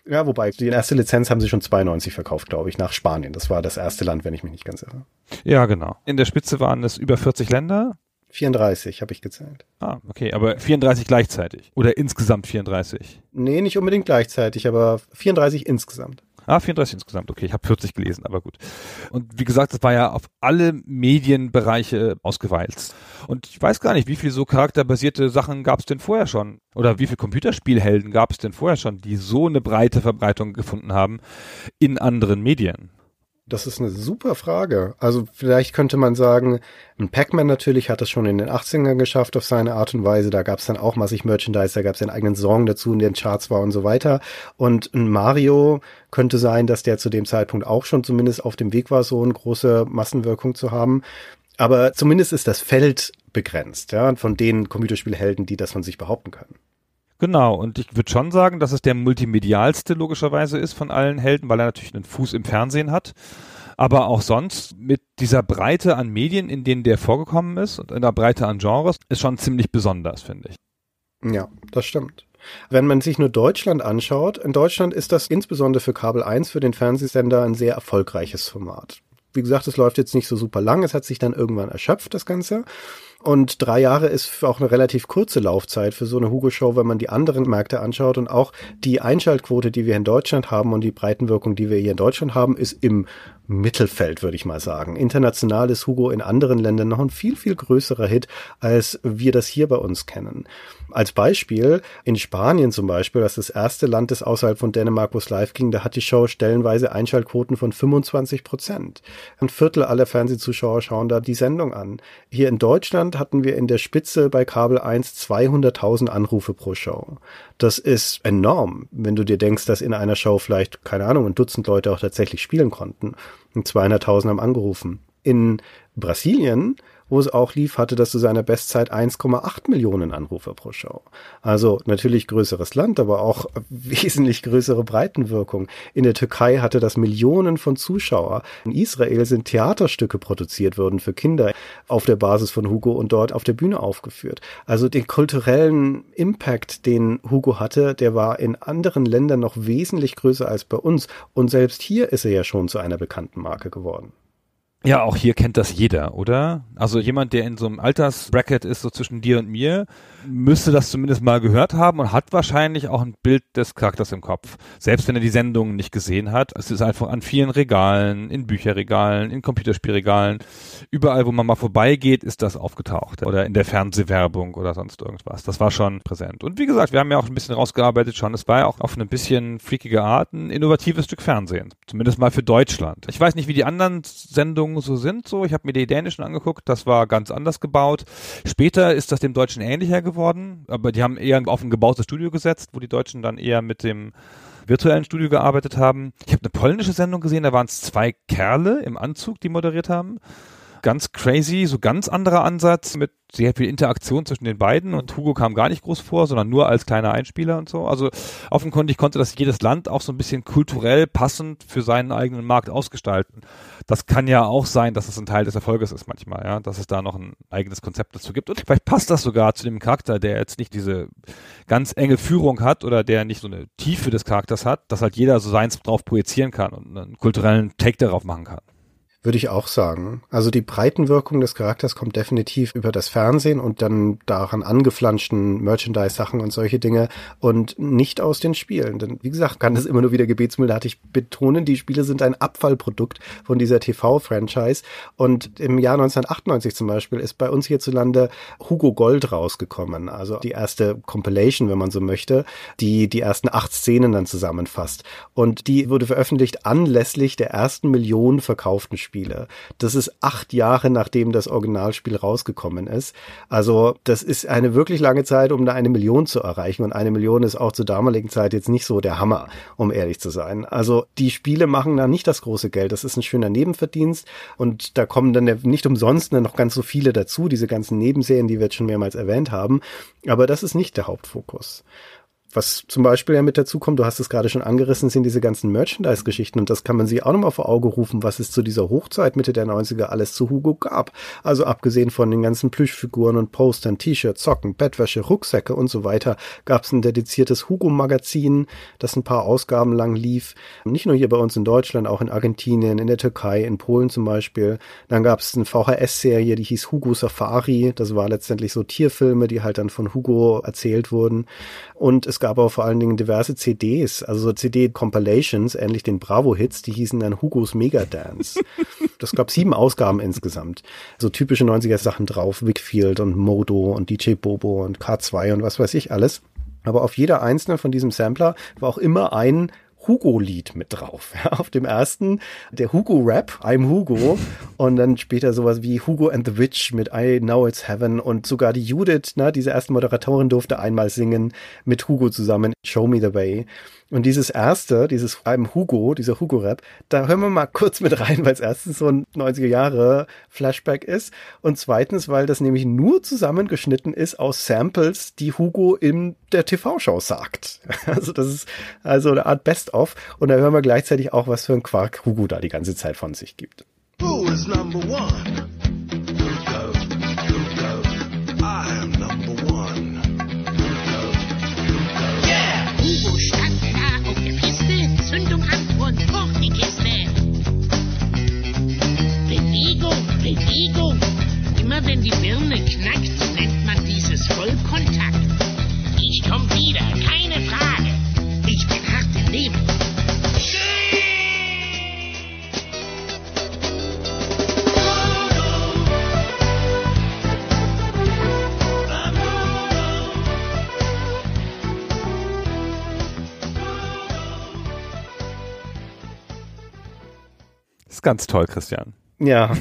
Ja, wobei, die erste Lizenz haben sie schon 92 verkauft, glaube ich, nach Spanien. Das war das erste Land, wenn ich mich nicht ganz irre. Ja, genau. In der Spitze waren es über 40 Länder. 34 habe ich gezählt. Ah, okay, aber 34 gleichzeitig. Oder insgesamt 34? Nee, nicht unbedingt gleichzeitig, aber 34 insgesamt. Ah, 34 insgesamt. Okay, ich habe 40 gelesen, aber gut. Und wie gesagt, das war ja auf alle Medienbereiche ausgewalzt. Und ich weiß gar nicht, wie viel so charakterbasierte Sachen gab es denn vorher schon? Oder wie viel Computerspielhelden gab es denn vorher schon, die so eine breite Verbreitung gefunden haben in anderen Medien? Das ist eine super Frage. Also vielleicht könnte man sagen, ein Pac-Man natürlich hat das schon in den 80ern geschafft auf seine Art und Weise. Da gab es dann auch massig Merchandise, da gab es einen eigenen Song dazu in den Charts war und so weiter. Und ein Mario könnte sein, dass der zu dem Zeitpunkt auch schon zumindest auf dem Weg war, so eine große Massenwirkung zu haben. Aber zumindest ist das Feld begrenzt, ja, von den Computerspielhelden, die das von sich behaupten können. Genau, und ich würde schon sagen, dass es der multimedialste logischerweise ist von allen Helden, weil er natürlich einen Fuß im Fernsehen hat. Aber auch sonst mit dieser Breite an Medien, in denen der vorgekommen ist und in der Breite an Genres, ist schon ziemlich besonders, finde ich. Ja, das stimmt. Wenn man sich nur Deutschland anschaut, in Deutschland ist das insbesondere für Kabel 1 für den Fernsehsender ein sehr erfolgreiches Format. Wie gesagt, es läuft jetzt nicht so super lang, es hat sich dann irgendwann erschöpft, das Ganze. Und drei Jahre ist auch eine relativ kurze Laufzeit für so eine Hugo-Show, wenn man die anderen Märkte anschaut. Und auch die Einschaltquote, die wir in Deutschland haben und die Breitenwirkung, die wir hier in Deutschland haben, ist im Mittelfeld, würde ich mal sagen. International ist Hugo in anderen Ländern noch ein viel, viel größerer Hit, als wir das hier bei uns kennen. Als Beispiel, in Spanien zum Beispiel, das ist das erste Land, das außerhalb von Dänemark, wo es live ging, da hat die Show stellenweise Einschaltquoten von 25 Prozent. Ein Viertel aller Fernsehzuschauer schauen da die Sendung an. Hier in Deutschland hatten wir in der Spitze bei Kabel 1 200.000 Anrufe pro Show. Das ist enorm, wenn du dir denkst, dass in einer Show vielleicht, keine Ahnung, ein Dutzend Leute auch tatsächlich spielen konnten. 200.000 haben angerufen. In Brasilien, wo es auch lief, hatte das zu seiner Bestzeit 1,8 Millionen Anrufer pro Show. Also natürlich größeres Land, aber auch wesentlich größere Breitenwirkung. In der Türkei hatte das Millionen von Zuschauer. In Israel sind Theaterstücke produziert worden für Kinder auf der Basis von Hugo und dort auf der Bühne aufgeführt. Also den kulturellen Impact, den Hugo hatte, der war in anderen Ländern noch wesentlich größer als bei uns. Und selbst hier ist er ja schon zu einer bekannten Marke geworden. Ja, auch hier kennt das jeder, oder? Also jemand, der in so einem Altersbracket ist, so zwischen dir und mir, müsste das zumindest mal gehört haben und hat wahrscheinlich auch ein Bild des Charakters im Kopf. Selbst wenn er die Sendungen nicht gesehen hat. Es ist einfach an vielen Regalen, in Bücherregalen, in Computerspielregalen, überall, wo man mal vorbeigeht, ist das aufgetaucht. Oder in der Fernsehwerbung oder sonst irgendwas. Das war schon präsent. Und wie gesagt, wir haben ja auch ein bisschen rausgearbeitet schon. Es war ja auch auf eine bisschen freakige Art ein innovatives Stück Fernsehen. Zumindest mal für Deutschland. Ich weiß nicht, wie die anderen Sendungen Sendungen so sind. So, ich habe mir die dänischen angeguckt, das war ganz anders gebaut. Später ist das dem Deutschen ähnlicher geworden, aber die haben eher auf ein gebautes Studio gesetzt, wo die Deutschen dann eher mit dem virtuellen Studio gearbeitet haben. Ich habe eine polnische Sendung gesehen, da waren es zwei Kerle im Anzug, die moderiert haben ganz crazy, so ganz anderer Ansatz mit sehr viel Interaktion zwischen den beiden und Hugo kam gar nicht groß vor, sondern nur als kleiner Einspieler und so. Also offenkundig konnte das jedes Land auch so ein bisschen kulturell passend für seinen eigenen Markt ausgestalten. Das kann ja auch sein, dass es ein Teil des Erfolges ist manchmal, ja, dass es da noch ein eigenes Konzept dazu gibt. Und vielleicht passt das sogar zu dem Charakter, der jetzt nicht diese ganz enge Führung hat oder der nicht so eine Tiefe des Charakters hat, dass halt jeder so seins drauf projizieren kann und einen kulturellen Take darauf machen kann. Würde ich auch sagen. Also die Breitenwirkung des Charakters kommt definitiv über das Fernsehen und dann daran angeflanschten Merchandise-Sachen und solche Dinge und nicht aus den Spielen. Denn wie gesagt, kann das immer nur wieder gebetsmühlenartig betonen, die Spiele sind ein Abfallprodukt von dieser TV-Franchise. Und im Jahr 1998 zum Beispiel ist bei uns hierzulande Hugo Gold rausgekommen. Also die erste Compilation, wenn man so möchte, die die ersten acht Szenen dann zusammenfasst. Und die wurde veröffentlicht anlässlich der ersten Millionen verkauften Spiele. Spiele. Das ist acht Jahre nachdem das Originalspiel rausgekommen ist. Also das ist eine wirklich lange Zeit, um da eine Million zu erreichen. Und eine Million ist auch zur damaligen Zeit jetzt nicht so der Hammer, um ehrlich zu sein. Also die Spiele machen da nicht das große Geld. Das ist ein schöner Nebenverdienst. Und da kommen dann nicht umsonst noch ganz so viele dazu, diese ganzen Nebenserien, die wir jetzt schon mehrmals erwähnt haben. Aber das ist nicht der Hauptfokus. Was zum Beispiel ja mit dazu kommt, du hast es gerade schon angerissen, sind diese ganzen Merchandise-Geschichten und das kann man sich auch nochmal vor Auge rufen, was es zu dieser Hochzeit Mitte der 90er alles zu Hugo gab. Also abgesehen von den ganzen Plüschfiguren und Postern, T-Shirts, Socken, Bettwäsche, Rucksäcke und so weiter, gab es ein dediziertes Hugo-Magazin, das ein paar Ausgaben lang lief. Nicht nur hier bei uns in Deutschland, auch in Argentinien, in der Türkei, in Polen zum Beispiel. Dann gab es eine VHS-Serie, die hieß Hugo Safari. Das war letztendlich so Tierfilme, die halt dann von Hugo erzählt wurden. Und es gab aber vor allen Dingen diverse CDs, also so CD-Compilations, ähnlich den Bravo-Hits, die hießen dann Hugos Megadance. das gab sieben Ausgaben insgesamt. So typische 90er-Sachen drauf, Wickfield und Modo und DJ Bobo und K2 und was weiß ich alles. Aber auf jeder einzelne von diesem Sampler war auch immer ein Hugo-Lied mit drauf. Ja, auf dem ersten der Hugo-Rap, I'm Hugo, und dann später sowas wie Hugo and the Witch mit I Know It's Heaven und sogar die Judith, ne, diese erste Moderatorin durfte einmal singen mit Hugo zusammen, Show Me the Way. Und dieses erste, dieses I'm Hugo, dieser Hugo-Rap, da hören wir mal kurz mit rein, weil es erstens so ein 90er Jahre Flashback ist und zweitens, weil das nämlich nur zusammengeschnitten ist aus Samples, die Hugo in der TV-Show sagt. Also das ist also eine Art Best-of und da hören wir gleichzeitig auch, was für ein Quark Hugo da die ganze Zeit von sich gibt. Who is number one? Hugo, Hugo, I am number one. Hugo, Hugo. Yeah! Hugo stand da auf der Piste, Zündung an und hoch die Kiste. Bewegung, Bewegung. Immer wenn die Birne knackt, nennt man dieses Vollkontakt. Leben. Ist ganz toll, Christian. Ja.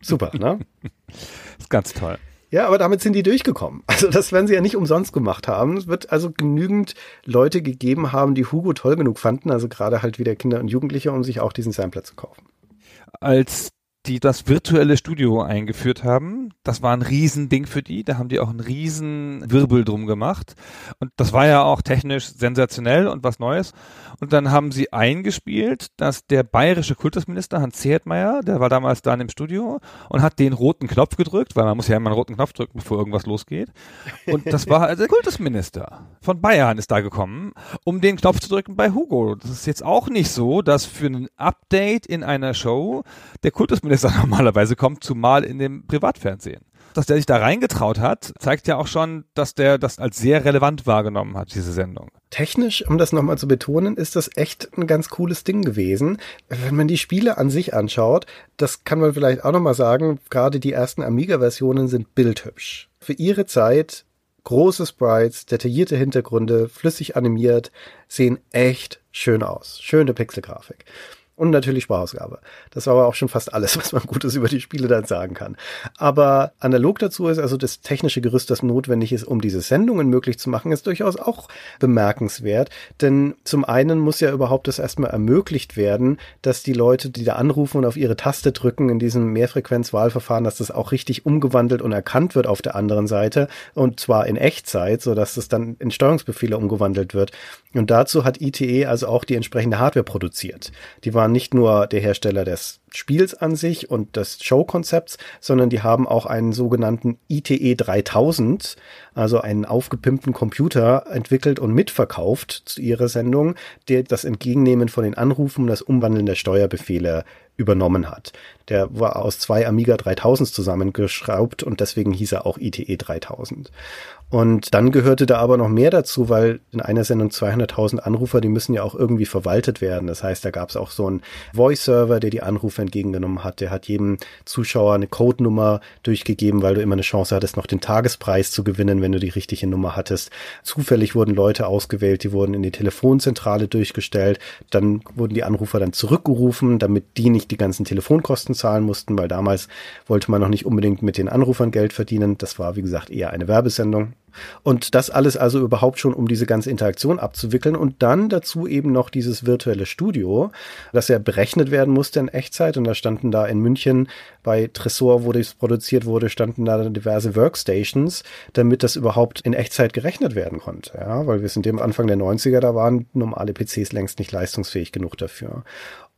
Super, ne? Ist ganz toll. Ja, aber damit sind die durchgekommen. Also das werden sie ja nicht umsonst gemacht haben. Es wird also genügend Leute gegeben haben, die Hugo toll genug fanden, also gerade halt wieder Kinder und Jugendliche, um sich auch diesen Sampler zu kaufen. Als die das virtuelle Studio eingeführt haben. Das war ein Riesending für die. Da haben die auch einen riesen Wirbel drum gemacht. Und das war ja auch technisch sensationell und was Neues. Und dann haben sie eingespielt, dass der bayerische Kultusminister Hans Zehetmeier, der war damals dann im Studio und hat den roten Knopf gedrückt, weil man muss ja immer einen roten Knopf drücken, bevor irgendwas losgeht. Und das war also der Kultusminister von Bayern ist da gekommen, um den Knopf zu drücken bei Hugo. Das ist jetzt auch nicht so, dass für ein Update in einer Show der Kultusminister normalerweise kommt, zumal in dem Privatfernsehen. Dass der sich da reingetraut hat, zeigt ja auch schon, dass der das als sehr relevant wahrgenommen hat, diese Sendung. Technisch, um das nochmal zu betonen, ist das echt ein ganz cooles Ding gewesen. Wenn man die Spiele an sich anschaut, das kann man vielleicht auch nochmal sagen, gerade die ersten Amiga-Versionen sind bildhübsch. Für ihre Zeit große Sprites, detaillierte Hintergründe, flüssig animiert, sehen echt schön aus. Schöne Pixelgrafik. Und natürlich Sprachausgabe. Das war aber auch schon fast alles, was man Gutes über die Spiele dann sagen kann. Aber analog dazu ist also das technische Gerüst, das notwendig ist, um diese Sendungen möglich zu machen, ist durchaus auch bemerkenswert. Denn zum einen muss ja überhaupt das erstmal ermöglicht werden, dass die Leute, die da anrufen und auf ihre Taste drücken in diesem Mehrfrequenzwahlverfahren, dass das auch richtig umgewandelt und erkannt wird auf der anderen Seite. Und zwar in Echtzeit, so dass das dann in Steuerungsbefehle umgewandelt wird. Und dazu hat ITE also auch die entsprechende Hardware produziert. Die waren nicht nur der Hersteller des Spiels an sich und des Showkonzepts, sondern die haben auch einen sogenannten ITE 3000, also einen aufgepimpten Computer entwickelt und mitverkauft zu ihrer Sendung, der das Entgegennehmen von den Anrufen und das Umwandeln der Steuerbefehle übernommen hat. Der war aus zwei Amiga 3000s zusammengeschraubt und deswegen hieß er auch ITE 3000. Und dann gehörte da aber noch mehr dazu, weil in einer Sendung 200.000 Anrufer, die müssen ja auch irgendwie verwaltet werden. Das heißt, da gab es auch so einen Voice-Server, der die Anrufe entgegengenommen hat. Der hat jedem Zuschauer eine Codenummer durchgegeben, weil du immer eine Chance hattest, noch den Tagespreis zu gewinnen, wenn du die richtige Nummer hattest. Zufällig wurden Leute ausgewählt, die wurden in die Telefonzentrale durchgestellt. Dann wurden die Anrufer dann zurückgerufen, damit die nicht die ganzen Telefonkosten zahlen mussten, weil damals wollte man noch nicht unbedingt mit den Anrufern Geld verdienen. Das war, wie gesagt, eher eine Werbesendung. Und das alles also überhaupt schon, um diese ganze Interaktion abzuwickeln. Und dann dazu eben noch dieses virtuelle Studio, das ja berechnet werden musste in Echtzeit. Und da standen da in München bei Tresor, wo das produziert wurde, standen da diverse Workstations, damit das überhaupt in Echtzeit gerechnet werden konnte, ja, weil wir sind dem Anfang der 90er, da waren normale PCs längst nicht leistungsfähig genug dafür.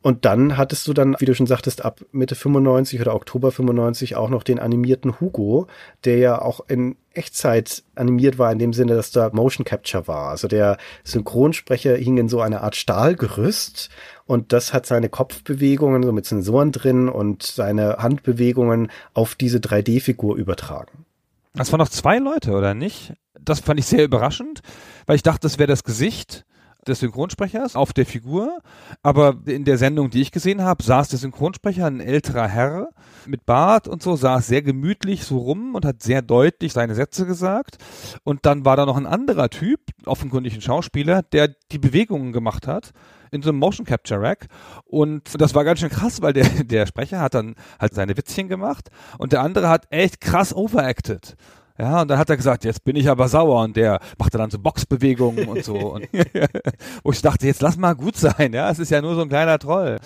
Und dann hattest du dann, wie du schon sagtest, ab Mitte 95 oder Oktober 95 auch noch den animierten Hugo, der ja auch in Echtzeit animiert war, in dem Sinne, dass da Motion Capture war. Also der Synchronsprecher hing in so einer Art Stahlgerüst und das hat seine Kopfbewegungen so mit Sensoren drin und seine Handbewegungen auf diese 3D-Figur übertragen. Das waren noch zwei Leute, oder nicht? Das fand ich sehr überraschend, weil ich dachte, das wäre das Gesicht des Synchronsprechers auf der Figur. Aber in der Sendung, die ich gesehen habe, saß der Synchronsprecher, ein älterer Herr mit Bart und so, saß sehr gemütlich so rum und hat sehr deutlich seine Sätze gesagt. Und dann war da noch ein anderer Typ, offenkundig ein Schauspieler, der die Bewegungen gemacht hat in so einem Motion Capture Rack. Und das war ganz schön krass, weil der, der Sprecher hat dann halt seine Witzchen gemacht und der andere hat echt krass overacted. Ja, und dann hat er gesagt, jetzt bin ich aber sauer und der machte dann so Boxbewegungen und so. Und wo ich dachte, jetzt lass mal gut sein, ja, es ist ja nur so ein kleiner Troll.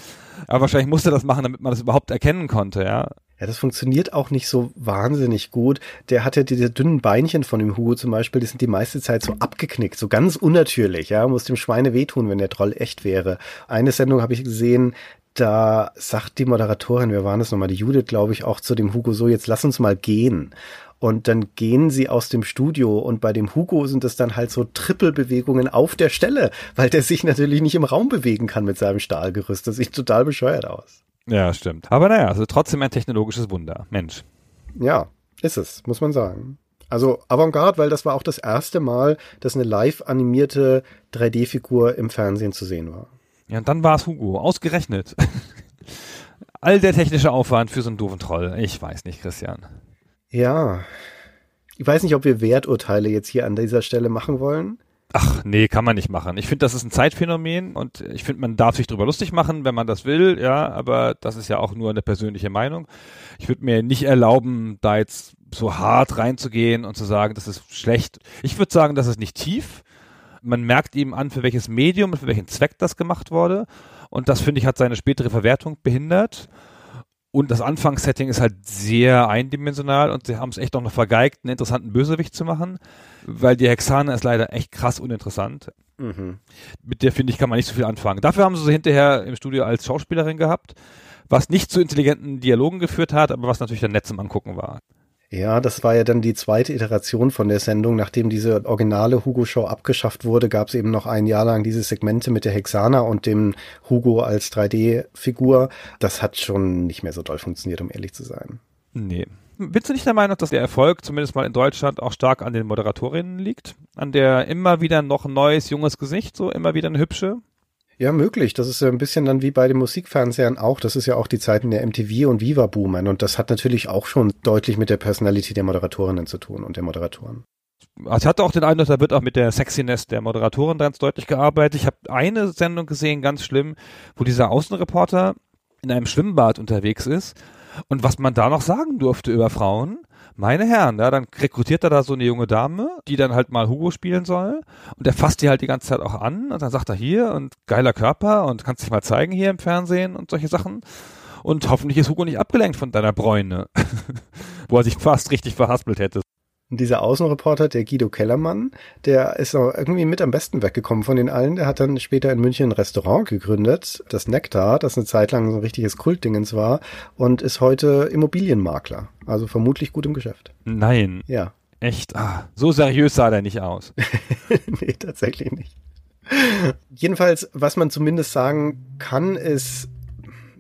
Aber wahrscheinlich musste das machen, damit man das überhaupt erkennen konnte, ja. Ja, das funktioniert auch nicht so wahnsinnig gut. Der hatte diese dünnen Beinchen von dem Hugo zum Beispiel, die sind die meiste Zeit so abgeknickt, so ganz unnatürlich, ja, muss dem Schweine wehtun, wenn der Troll echt wäre. Eine Sendung habe ich gesehen, da sagt die Moderatorin, wir waren das nochmal, die Judith, glaube ich, auch zu dem Hugo so, jetzt lass uns mal gehen. Und dann gehen sie aus dem Studio und bei dem Hugo sind es dann halt so Trippelbewegungen auf der Stelle, weil der sich natürlich nicht im Raum bewegen kann mit seinem Stahlgerüst. Das sieht total bescheuert aus. Ja, stimmt. Aber naja, also trotzdem ein technologisches Wunder. Mensch. Ja, ist es, muss man sagen. Also Avantgarde, weil das war auch das erste Mal, dass eine live animierte 3D-Figur im Fernsehen zu sehen war. Ja, und dann war es Hugo, ausgerechnet. All der technische Aufwand für so einen doofen Troll. Ich weiß nicht, Christian. Ja. Ich weiß nicht, ob wir Werturteile jetzt hier an dieser Stelle machen wollen. Ach, nee, kann man nicht machen. Ich finde, das ist ein Zeitphänomen und ich finde, man darf sich drüber lustig machen, wenn man das will, ja, aber das ist ja auch nur eine persönliche Meinung. Ich würde mir nicht erlauben, da jetzt so hart reinzugehen und zu sagen, das ist schlecht. Ich würde sagen, das ist nicht tief. Man merkt ihm an, für welches Medium und für welchen Zweck das gemacht wurde. Und das, finde ich, hat seine spätere Verwertung behindert. Und das Anfangssetting ist halt sehr eindimensional und sie haben es echt auch noch vergeigt, einen interessanten Bösewicht zu machen, weil die Hexane ist leider echt krass uninteressant. Mhm. Mit der, finde ich, kann man nicht so viel anfangen. Dafür haben sie sie hinterher im Studio als Schauspielerin gehabt, was nicht zu intelligenten Dialogen geführt hat, aber was natürlich dann nett zum Angucken war. Ja, das war ja dann die zweite Iteration von der Sendung. Nachdem diese originale Hugo-Show abgeschafft wurde, gab es eben noch ein Jahr lang diese Segmente mit der Hexana und dem Hugo als 3D-Figur. Das hat schon nicht mehr so doll funktioniert, um ehrlich zu sein. Nee. Bist du nicht der Meinung, dass der Erfolg, zumindest mal in Deutschland, auch stark an den Moderatorinnen liegt? An der immer wieder noch ein neues, junges Gesicht, so immer wieder eine hübsche? Ja, möglich. Das ist ein bisschen dann wie bei den Musikfernsehern auch. Das ist ja auch die Zeiten der MTV und Viva boomen. Und das hat natürlich auch schon deutlich mit der Personalität der Moderatorinnen zu tun und der Moderatoren. Also ich hatte auch den Eindruck, da wird auch mit der Sexiness der Moderatorin ganz deutlich gearbeitet. Ich habe eine Sendung gesehen, ganz schlimm, wo dieser Außenreporter in einem Schwimmbad unterwegs ist. Und was man da noch sagen durfte über Frauen, meine Herren, ja, dann rekrutiert er da so eine junge Dame, die dann halt mal Hugo spielen soll. Und er fasst die halt die ganze Zeit auch an und dann sagt er hier und geiler Körper und kannst dich mal zeigen hier im Fernsehen und solche Sachen. Und hoffentlich ist Hugo nicht abgelenkt von deiner Bräune, wo er sich fast richtig verhaspelt hätte. Und dieser Außenreporter, der Guido Kellermann, der ist auch irgendwie mit am besten weggekommen von den allen. Der hat dann später in München ein Restaurant gegründet, das Nektar, das eine Zeit lang so ein richtiges Kultdingens war und ist heute Immobilienmakler. Also vermutlich gut im Geschäft. Nein. Ja. Echt? Ah, so seriös sah der nicht aus. nee, tatsächlich nicht. Jedenfalls, was man zumindest sagen kann, ist,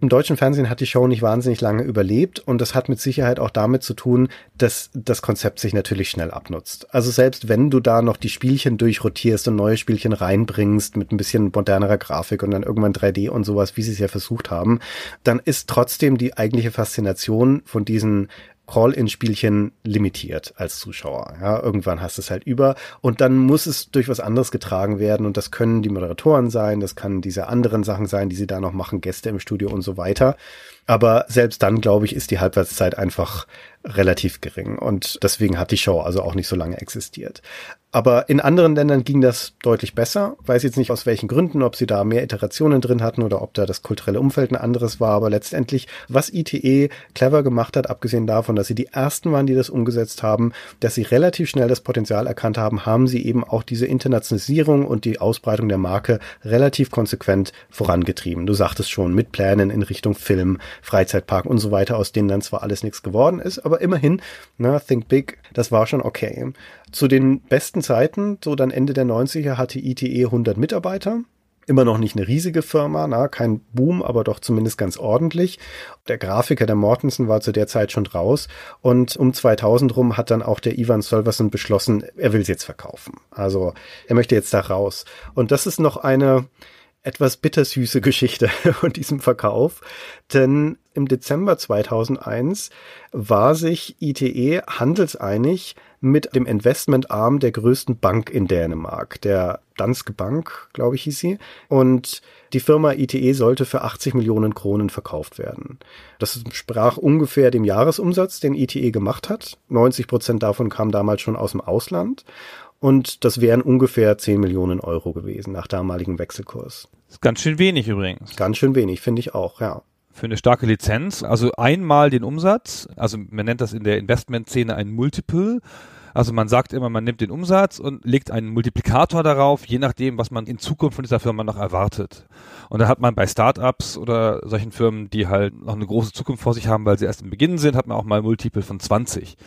im deutschen Fernsehen hat die Show nicht wahnsinnig lange überlebt und das hat mit Sicherheit auch damit zu tun, dass das Konzept sich natürlich schnell abnutzt. Also selbst wenn du da noch die Spielchen durchrotierst und neue Spielchen reinbringst mit ein bisschen modernerer Grafik und dann irgendwann 3D und sowas, wie sie es ja versucht haben, dann ist trotzdem die eigentliche Faszination von diesen Call-in-Spielchen limitiert als Zuschauer. Ja, irgendwann hast du es halt über und dann muss es durch was anderes getragen werden und das können die Moderatoren sein, das kann diese anderen Sachen sein, die sie da noch machen, Gäste im Studio und so weiter. Aber selbst dann, glaube ich, ist die Halbwertszeit einfach relativ gering und deswegen hat die Show also auch nicht so lange existiert. Aber in anderen Ländern ging das deutlich besser. Weiß jetzt nicht aus welchen Gründen, ob sie da mehr Iterationen drin hatten oder ob da das kulturelle Umfeld ein anderes war. Aber letztendlich, was ITE clever gemacht hat, abgesehen davon, dass sie die ersten waren, die das umgesetzt haben, dass sie relativ schnell das Potenzial erkannt haben, haben sie eben auch diese Internationalisierung und die Ausbreitung der Marke relativ konsequent vorangetrieben. Du sagtest schon, mit Plänen in Richtung Film, Freizeitpark und so weiter, aus denen dann zwar alles nichts geworden ist, aber immerhin, na, Think Big, das war schon okay. Zu den besten Zeiten, so dann Ende der 90er, hatte ITE 100 Mitarbeiter. Immer noch nicht eine riesige Firma, na, kein Boom, aber doch zumindest ganz ordentlich. Der Grafiker, der Mortensen, war zu der Zeit schon raus und um 2000 rum hat dann auch der Ivan Solverson beschlossen, er will es jetzt verkaufen. Also er möchte jetzt da raus. Und das ist noch eine etwas bittersüße Geschichte von diesem Verkauf, denn im Dezember 2001 war sich ITE handelseinig mit dem Investmentarm der größten Bank in Dänemark, der Danske Bank, glaube ich, hieß sie. Und die Firma ITE sollte für 80 Millionen Kronen verkauft werden. Das entsprach ungefähr dem Jahresumsatz, den ITE gemacht hat. 90 Prozent davon kam damals schon aus dem Ausland. Und das wären ungefähr 10 Millionen Euro gewesen nach damaligem Wechselkurs. Ist ganz schön wenig übrigens. Ganz schön wenig, finde ich auch, ja. Für eine starke Lizenz, also einmal den Umsatz, also man nennt das in der Investmentszene ein Multiple. Also man sagt immer, man nimmt den Umsatz und legt einen Multiplikator darauf, je nachdem, was man in Zukunft von dieser Firma noch erwartet. Und da hat man bei Startups oder solchen Firmen, die halt noch eine große Zukunft vor sich haben, weil sie erst im Beginn sind, hat man auch mal Multiple von 20.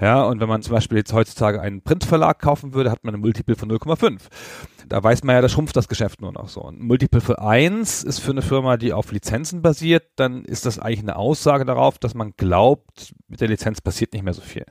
Ja, und wenn man zum Beispiel jetzt heutzutage einen Printverlag kaufen würde, hat man ein Multiple von 0,5. Da weiß man ja, da schrumpft das Geschäft nur noch so. Ein Multiple für 1 ist für eine Firma, die auf Lizenzen basiert, dann ist das eigentlich eine Aussage darauf, dass man glaubt, mit der Lizenz passiert nicht mehr so viel.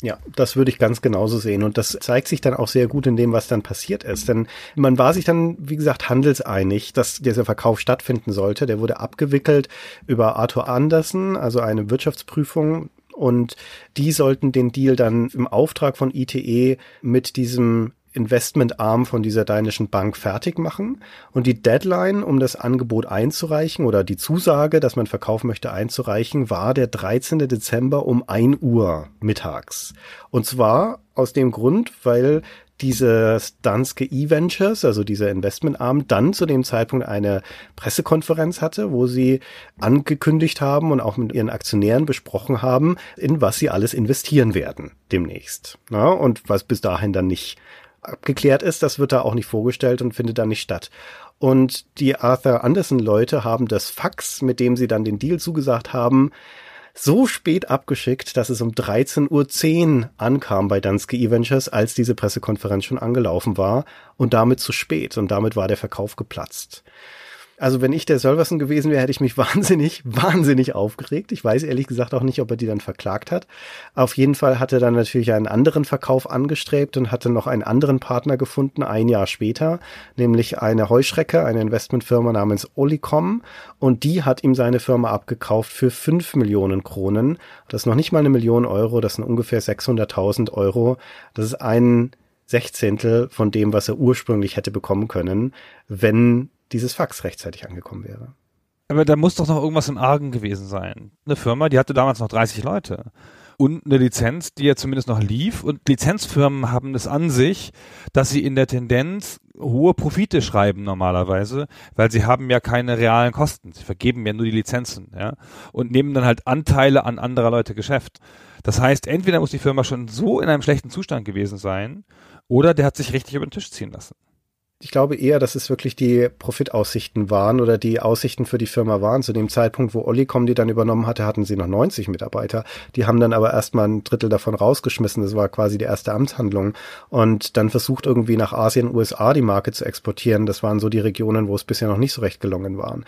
Ja, das würde ich ganz genauso sehen. Und das zeigt sich dann auch sehr gut in dem, was dann passiert ist. Denn man war sich dann, wie gesagt, handelseinig, dass dieser Verkauf stattfinden sollte. Der wurde abgewickelt über Arthur Andersen, also eine Wirtschaftsprüfung. Und die sollten den Deal dann im Auftrag von ITE mit diesem Investmentarm von dieser dänischen Bank fertig machen. Und die Deadline, um das Angebot einzureichen oder die Zusage, dass man verkaufen möchte, einzureichen, war der 13. Dezember um 1 Uhr mittags. Und zwar aus dem Grund, weil dieses Danske E-Ventures, also dieser Investmentarm, dann zu dem Zeitpunkt eine Pressekonferenz hatte, wo sie angekündigt haben und auch mit ihren Aktionären besprochen haben, in was sie alles investieren werden demnächst. Ja, und was bis dahin dann nicht abgeklärt ist, das wird da auch nicht vorgestellt und findet da nicht statt. Und die Arthur Anderson Leute haben das Fax, mit dem sie dann den Deal zugesagt haben, so spät abgeschickt, dass es um 13.10 Uhr ankam bei Danske E-Ventures, als diese Pressekonferenz schon angelaufen war und damit zu spät und damit war der Verkauf geplatzt. Also wenn ich der Solverson gewesen wäre, hätte ich mich wahnsinnig, wahnsinnig aufgeregt. Ich weiß ehrlich gesagt auch nicht, ob er die dann verklagt hat. Auf jeden Fall hat er dann natürlich einen anderen Verkauf angestrebt und hatte noch einen anderen Partner gefunden, ein Jahr später, nämlich eine Heuschrecke, eine Investmentfirma namens Olicom. Und die hat ihm seine Firma abgekauft für fünf Millionen Kronen. Das ist noch nicht mal eine Million Euro, das sind ungefähr 600.000 Euro. Das ist ein Sechzehntel von dem, was er ursprünglich hätte bekommen können, wenn dieses Fax rechtzeitig angekommen wäre. Aber da muss doch noch irgendwas im Argen gewesen sein. Eine Firma, die hatte damals noch 30 Leute. Und eine Lizenz, die ja zumindest noch lief. Und Lizenzfirmen haben es an sich, dass sie in der Tendenz hohe Profite schreiben normalerweise, weil sie haben ja keine realen Kosten. Sie vergeben ja nur die Lizenzen, ja. Und nehmen dann halt Anteile an anderer Leute Geschäft. Das heißt, entweder muss die Firma schon so in einem schlechten Zustand gewesen sein, oder der hat sich richtig über den Tisch ziehen lassen ich glaube eher, dass es wirklich die Profitaussichten waren oder die Aussichten für die Firma waren. Zu dem Zeitpunkt, wo Olicom die dann übernommen hatte, hatten sie noch 90 Mitarbeiter. Die haben dann aber erstmal ein Drittel davon rausgeschmissen. Das war quasi die erste Amtshandlung. Und dann versucht irgendwie nach Asien, USA die Marke zu exportieren. Das waren so die Regionen, wo es bisher noch nicht so recht gelungen waren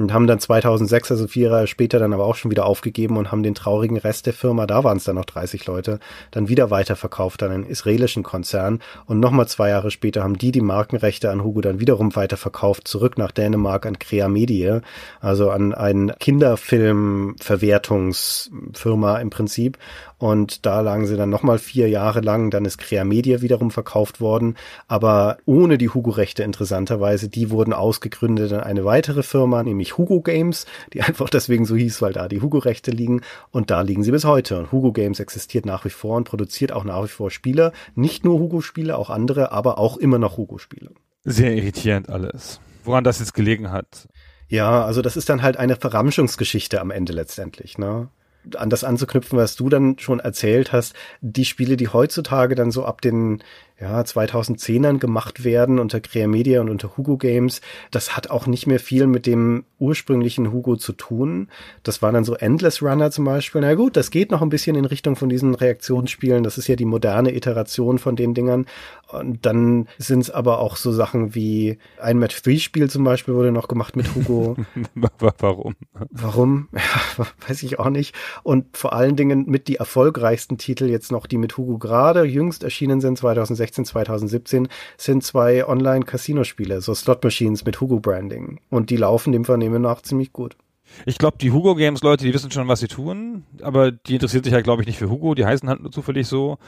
und haben dann 2006, also vier Jahre später, dann aber auch schon wieder aufgegeben und haben den traurigen Rest der Firma, da waren es dann noch 30 Leute, dann wieder weiterverkauft an einen israelischen Konzern und nochmal zwei Jahre später haben die die Markenrechte an Hugo dann wiederum weiterverkauft, zurück nach Dänemark an Crea Medie, also an einen Kinderfilmverwertungsfirma im Prinzip und da lagen sie dann nochmal vier Jahre lang. Dann ist Crea Media wiederum verkauft worden, aber ohne die Hugo-Rechte interessanterweise. Die wurden ausgegründet in eine weitere Firma, nämlich Hugo Games, die einfach deswegen so hieß, weil da die Hugo-Rechte liegen. Und da liegen sie bis heute. Und Hugo Games existiert nach wie vor und produziert auch nach wie vor Spiele. Nicht nur Hugo-Spiele, auch andere, aber auch immer noch Hugo-Spiele. Sehr irritierend alles. Woran das jetzt gelegen hat. Ja, also das ist dann halt eine Verramschungsgeschichte am Ende letztendlich, ne? an das anzuknüpfen, was du dann schon erzählt hast, die Spiele, die heutzutage dann so ab den ja, 2010ern gemacht werden unter Crea Media und unter Hugo Games. Das hat auch nicht mehr viel mit dem ursprünglichen Hugo zu tun. Das waren dann so Endless Runner zum Beispiel. Na gut, das geht noch ein bisschen in Richtung von diesen Reaktionsspielen. Das ist ja die moderne Iteration von den Dingern. Und dann sind es aber auch so Sachen wie ein Match-3-Spiel zum Beispiel wurde noch gemacht mit Hugo. Warum? Warum? Ja, weiß ich auch nicht. Und vor allen Dingen mit die erfolgreichsten Titel jetzt noch, die mit Hugo gerade jüngst erschienen sind, 2016, 2017, sind zwei Online-Casino-Spiele, so Slot Machines mit Hugo-Branding. Und die laufen dem Vernehmen nach ziemlich gut. Ich glaube, die Hugo Games Leute, die wissen schon, was sie tun, aber die interessieren sich halt, glaube ich, nicht für Hugo. Die heißen halt nur zufällig so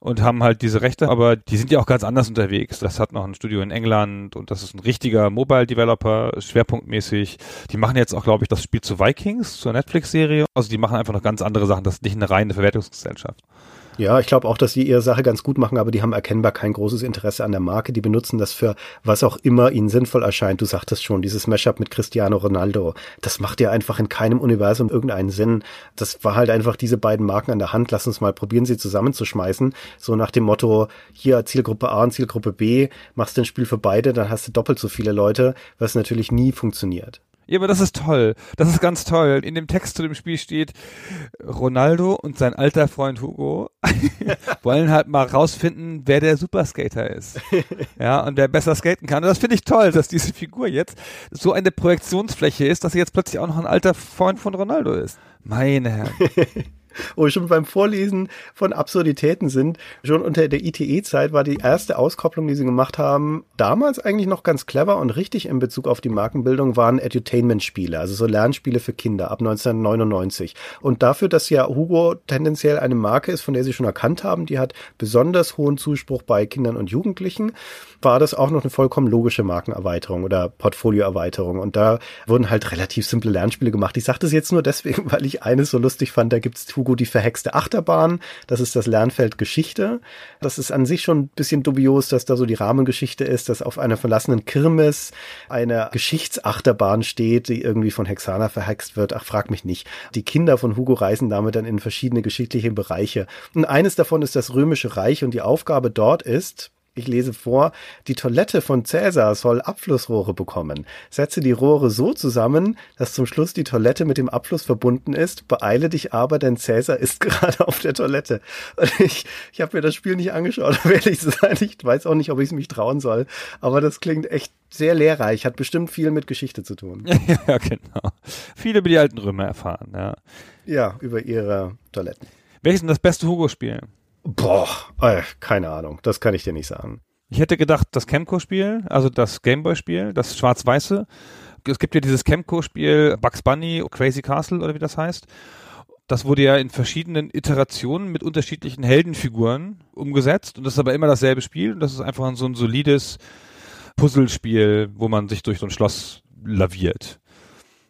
und haben halt diese Rechte, aber die sind ja auch ganz anders unterwegs. Das hat noch ein Studio in England und das ist ein richtiger Mobile Developer, schwerpunktmäßig. Die machen jetzt auch, glaube ich, das Spiel zu Vikings, zur Netflix-Serie. Also die machen einfach noch ganz andere Sachen. Das ist nicht eine reine Verwertungsgesellschaft. Ja, ich glaube auch, dass die ihre Sache ganz gut machen, aber die haben erkennbar kein großes Interesse an der Marke. Die benutzen das für was auch immer ihnen sinnvoll erscheint. Du sagtest schon, dieses Mashup mit Cristiano Ronaldo, das macht ja einfach in keinem Universum irgendeinen Sinn. Das war halt einfach diese beiden Marken an der Hand. Lass uns mal probieren, sie zusammenzuschmeißen. So nach dem Motto, hier Zielgruppe A und Zielgruppe B, machst du ein Spiel für beide, dann hast du doppelt so viele Leute, was natürlich nie funktioniert. Ja, aber das ist toll. Das ist ganz toll. In dem Text zu dem Spiel steht, Ronaldo und sein alter Freund Hugo wollen halt mal rausfinden, wer der Superskater ist. Ja, und wer besser skaten kann. Und das finde ich toll, dass diese Figur jetzt so eine Projektionsfläche ist, dass sie jetzt plötzlich auch noch ein alter Freund von Ronaldo ist. Meine Herren. wo wir schon beim Vorlesen von Absurditäten sind. Schon unter der ITE-Zeit war die erste Auskopplung, die sie gemacht haben, damals eigentlich noch ganz clever und richtig in Bezug auf die Markenbildung, waren Edutainment-Spiele, also so Lernspiele für Kinder ab 1999. Und dafür, dass ja Hugo tendenziell eine Marke ist, von der sie schon erkannt haben, die hat besonders hohen Zuspruch bei Kindern und Jugendlichen, war das auch noch eine vollkommen logische Markenerweiterung oder Portfolioerweiterung. Und da wurden halt relativ simple Lernspiele gemacht. Ich sage das jetzt nur deswegen, weil ich eines so lustig fand, da gibt's Hugo die verhexte Achterbahn. Das ist das Lernfeld Geschichte. Das ist an sich schon ein bisschen dubios, dass da so die Rahmengeschichte ist, dass auf einer verlassenen Kirmes eine Geschichtsachterbahn steht, die irgendwie von Hexana verhext wird. Ach, frag mich nicht. Die Kinder von Hugo reisen damit dann in verschiedene geschichtliche Bereiche. Und eines davon ist das Römische Reich und die Aufgabe dort ist, ich lese vor, die Toilette von Cäsar soll Abflussrohre bekommen. Setze die Rohre so zusammen, dass zum Schluss die Toilette mit dem Abfluss verbunden ist. Beeile dich aber, denn Cäsar ist gerade auf der Toilette. Und ich, ich habe mir das Spiel nicht angeschaut, um ehrlich zu sein. Ich weiß auch nicht, ob ich es mich trauen soll. Aber das klingt echt sehr lehrreich, hat bestimmt viel mit Geschichte zu tun. ja, genau. Viel über die alten Römer erfahren, ja. Ja, über ihre Toiletten. Welches ist denn das beste Hugo-Spiel? Boah, äh, keine Ahnung, das kann ich dir nicht sagen. Ich hätte gedacht, das Chemco-Spiel, also das Gameboy-Spiel, das schwarz-weiße. Es gibt ja dieses Chemco-Spiel Bugs Bunny, Crazy Castle oder wie das heißt. Das wurde ja in verschiedenen Iterationen mit unterschiedlichen Heldenfiguren umgesetzt und das ist aber immer dasselbe Spiel und das ist einfach so ein solides Puzzlespiel, wo man sich durch so ein Schloss laviert.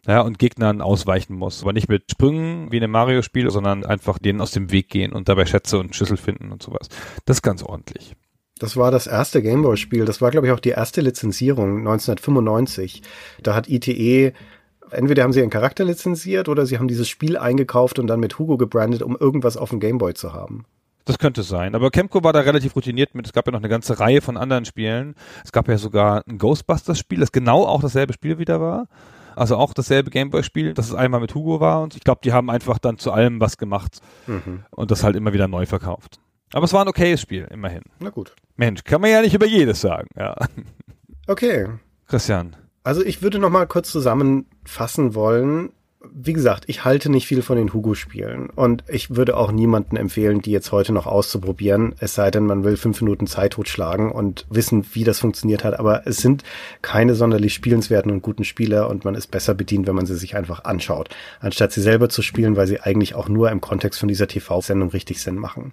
Ja, und Gegnern ausweichen muss. Aber nicht mit Sprüngen wie in einem Mario-Spiel, sondern einfach denen aus dem Weg gehen und dabei Schätze und Schlüssel finden und sowas. Das ist ganz ordentlich. Das war das erste Gameboy-Spiel. Das war, glaube ich, auch die erste Lizenzierung 1995. Da hat ITE entweder haben sie ihren Charakter lizenziert oder sie haben dieses Spiel eingekauft und dann mit Hugo gebrandet, um irgendwas auf dem Gameboy zu haben. Das könnte sein. Aber Chemco war da relativ routiniert mit. Es gab ja noch eine ganze Reihe von anderen Spielen. Es gab ja sogar ein Ghostbusters-Spiel, das genau auch dasselbe Spiel wieder war. Also auch dasselbe Gameboy-Spiel, das es einmal mit Hugo war. Und ich glaube, die haben einfach dann zu allem was gemacht Mhm. und das halt immer wieder neu verkauft. Aber es war ein okayes Spiel, immerhin. Na gut. Mensch, kann man ja nicht über jedes sagen. Ja. Okay. Christian. Also ich würde noch mal kurz zusammenfassen wollen. Wie gesagt, ich halte nicht viel von den Hugo-Spielen und ich würde auch niemanden empfehlen, die jetzt heute noch auszuprobieren, es sei denn, man will fünf Minuten Zeit totschlagen und wissen, wie das funktioniert hat. Aber es sind keine sonderlich spielenswerten und guten Spiele und man ist besser bedient, wenn man sie sich einfach anschaut, anstatt sie selber zu spielen, weil sie eigentlich auch nur im Kontext von dieser TV-Sendung richtig Sinn machen.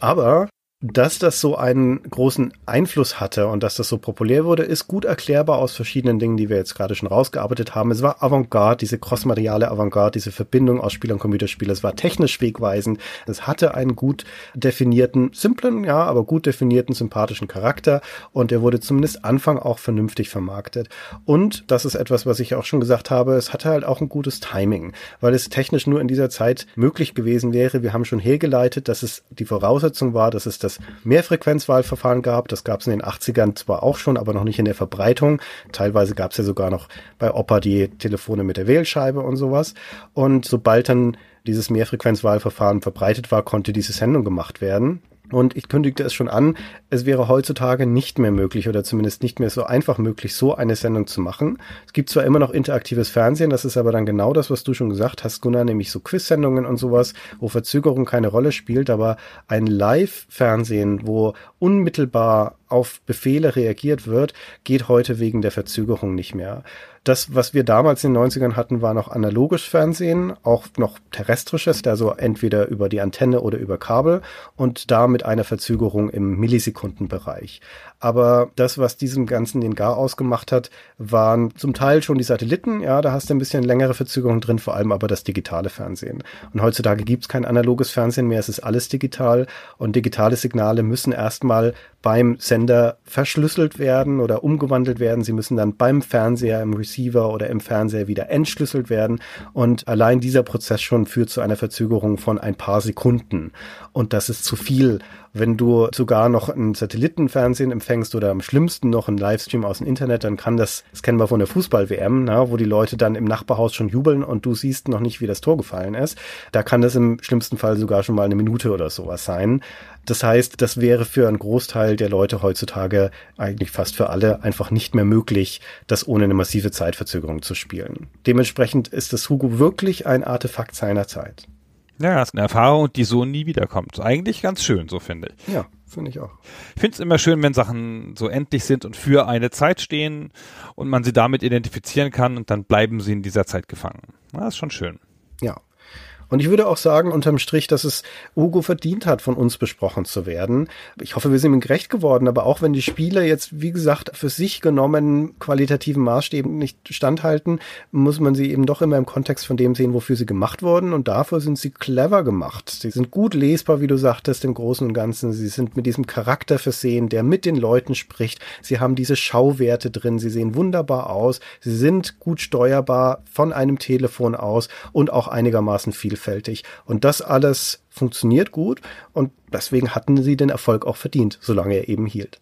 Aber dass das so einen großen Einfluss hatte und dass das so populär wurde, ist gut erklärbar aus verschiedenen Dingen, die wir jetzt gerade schon rausgearbeitet haben. Es war Avantgarde, diese crossmediale Avantgarde, diese Verbindung aus Spiel und Computerspiel. Es war technisch wegweisend. Es hatte einen gut definierten, simplen, ja, aber gut definierten, sympathischen Charakter und er wurde zumindest Anfang auch vernünftig vermarktet. Und das ist etwas, was ich auch schon gesagt habe, es hatte halt auch ein gutes Timing, weil es technisch nur in dieser Zeit möglich gewesen wäre. Wir haben schon hergeleitet, dass es die Voraussetzung war, dass es das das Mehrfrequenzwahlverfahren gab. Das gab es in den 80ern zwar auch schon, aber noch nicht in der Verbreitung. Teilweise gab es ja sogar noch bei Opa die Telefone mit der Wählscheibe und sowas. Und sobald dann dieses Mehrfrequenzwahlverfahren verbreitet war, konnte diese Sendung gemacht werden. Und ich kündigte es schon an, es wäre heutzutage nicht mehr möglich oder zumindest nicht mehr so einfach möglich, so eine Sendung zu machen. Es gibt zwar immer noch interaktives Fernsehen, das ist aber dann genau das, was du schon gesagt hast, Gunnar, nämlich so Quiz-Sendungen und sowas, wo Verzögerung keine Rolle spielt, aber ein Live-Fernsehen, wo unmittelbar auf Befehle reagiert wird, geht heute wegen der Verzögerung nicht mehr. Das, was wir damals in den 90ern hatten, war noch analoges Fernsehen, auch noch terrestrisches, also entweder über die Antenne oder über Kabel und da mit einer Verzögerung im Millisekundenbereich. Aber das, was diesem Ganzen den Gar ausgemacht hat, waren zum Teil schon die Satelliten. Ja, da hast du ein bisschen längere Verzögerung drin, vor allem aber das digitale Fernsehen. Und heutzutage gibt's kein analoges Fernsehen mehr, es ist alles digital und digitale Signale müssen erstmal beim Sender verschlüsselt werden oder umgewandelt werden. Sie müssen dann beim Fernseher, im Receiver oder im Fernseher wieder entschlüsselt werden. Und allein dieser Prozess schon führt zu einer Verzögerung von ein paar Sekunden. Und das ist zu viel. Wenn du sogar noch ein Satellitenfernsehen empfängst oder am schlimmsten noch einen Livestream aus dem Internet, dann kann das, das kennen wir von der Fußball-WM, wo die Leute dann im Nachbarhaus schon jubeln und du siehst noch nicht, wie das Tor gefallen ist. Da kann das im schlimmsten Fall sogar schon mal eine Minute oder sowas sein. Das heißt, das wäre für einen Großteil der Leute heutzutage, eigentlich fast für alle, einfach nicht mehr möglich, das ohne eine massive Zeitverzögerung zu spielen. Dementsprechend ist das Hugo wirklich ein Artefakt seiner Zeit. Ja, das ist eine Erfahrung, die so nie wiederkommt. Eigentlich ganz schön, so finde ich. Ja, finde ich auch. Ich finde es immer schön, wenn Sachen so endlich sind und für eine Zeit stehen und man sie damit identifizieren kann und dann bleiben sie in dieser Zeit gefangen. Das ist schon schön. Ja. Und ich würde auch sagen, unterm Strich, dass es Hugo verdient hat, von uns besprochen zu werden. Ich hoffe, wir sind ihm gerecht geworden, aber auch wenn die Spiele jetzt, wie gesagt, für sich genommen qualitativen Maßstäben nicht standhalten, muss man sie eben doch immer im Kontext von dem sehen, wofür sie gemacht wurden. Und dafür sind sie clever gemacht. Sie sind gut lesbar, wie du sagtest, im Großen und Ganzen. Sie sind mit diesem Charakter versehen, der mit den Leuten spricht. Sie haben diese Schauwerte drin. Sie sehen wunderbar aus. Sie sind gut steuerbar von einem Telefon aus und auch einigermaßen vielfältig vielfältig. Und das alles funktioniert gut und deswegen hatten sie den Erfolg auch verdient, solange er eben hielt.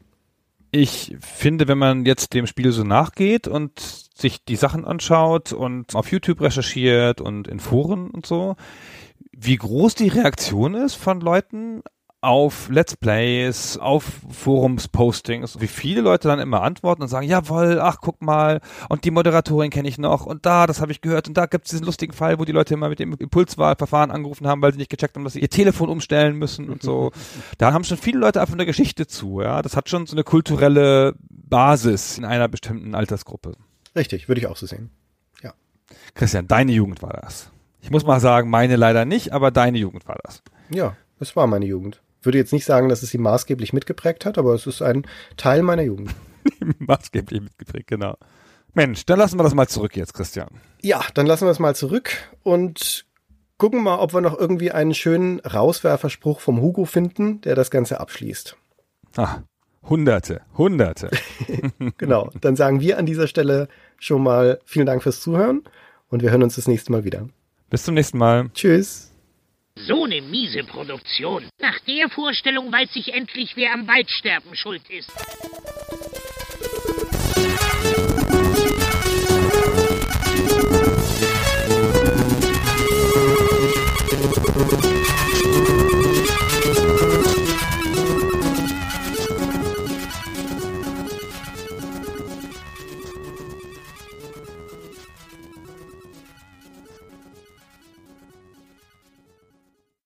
Ich finde, wenn man jetzt dem Spiel so nachgeht und sich die Sachen anschaut und auf YouTube recherchiert und in Foren und so, wie groß die Reaktion ist von Leuten auf Let's Plays, auf Forums-Postings, wie viele Leute dann immer antworten und sagen, jawohl, ach guck mal, und die Moderatorin kenne ich noch und da, das habe ich gehört und da gibt es diesen lustigen Fall, wo die Leute immer mit dem Impulswahlverfahren angerufen haben, weil sie nicht gecheckt haben, dass sie ihr Telefon umstellen müssen und so. da haben schon viele Leute einfach eine Geschichte zu, ja. Das hat schon so eine kulturelle Basis in einer bestimmten Altersgruppe. Richtig, würde ich auch so sehen. Ja. Christian, deine Jugend war das. Ich muss mal sagen, meine leider nicht, aber deine Jugend war das. Ja, es war meine Jugend würde jetzt nicht sagen, dass es sie maßgeblich mitgeprägt hat, aber es ist ein Teil meiner Jugend. maßgeblich mitgeprägt, genau. Mensch, dann lassen wir das mal zurück jetzt, Christian. Ja, dann lassen wir es mal zurück und gucken mal, ob wir noch irgendwie einen schönen Rauswerferspruch vom Hugo finden, der das Ganze abschließt. Ah, Hunderte, Hunderte. genau, dann sagen wir an dieser Stelle schon mal vielen Dank fürs Zuhören und wir hören uns das nächste Mal wieder. Bis zum nächsten Mal. Tschüss. So eine miese Produktion. Nach der Vorstellung weiß ich endlich, wer am Waldsterben schuld ist.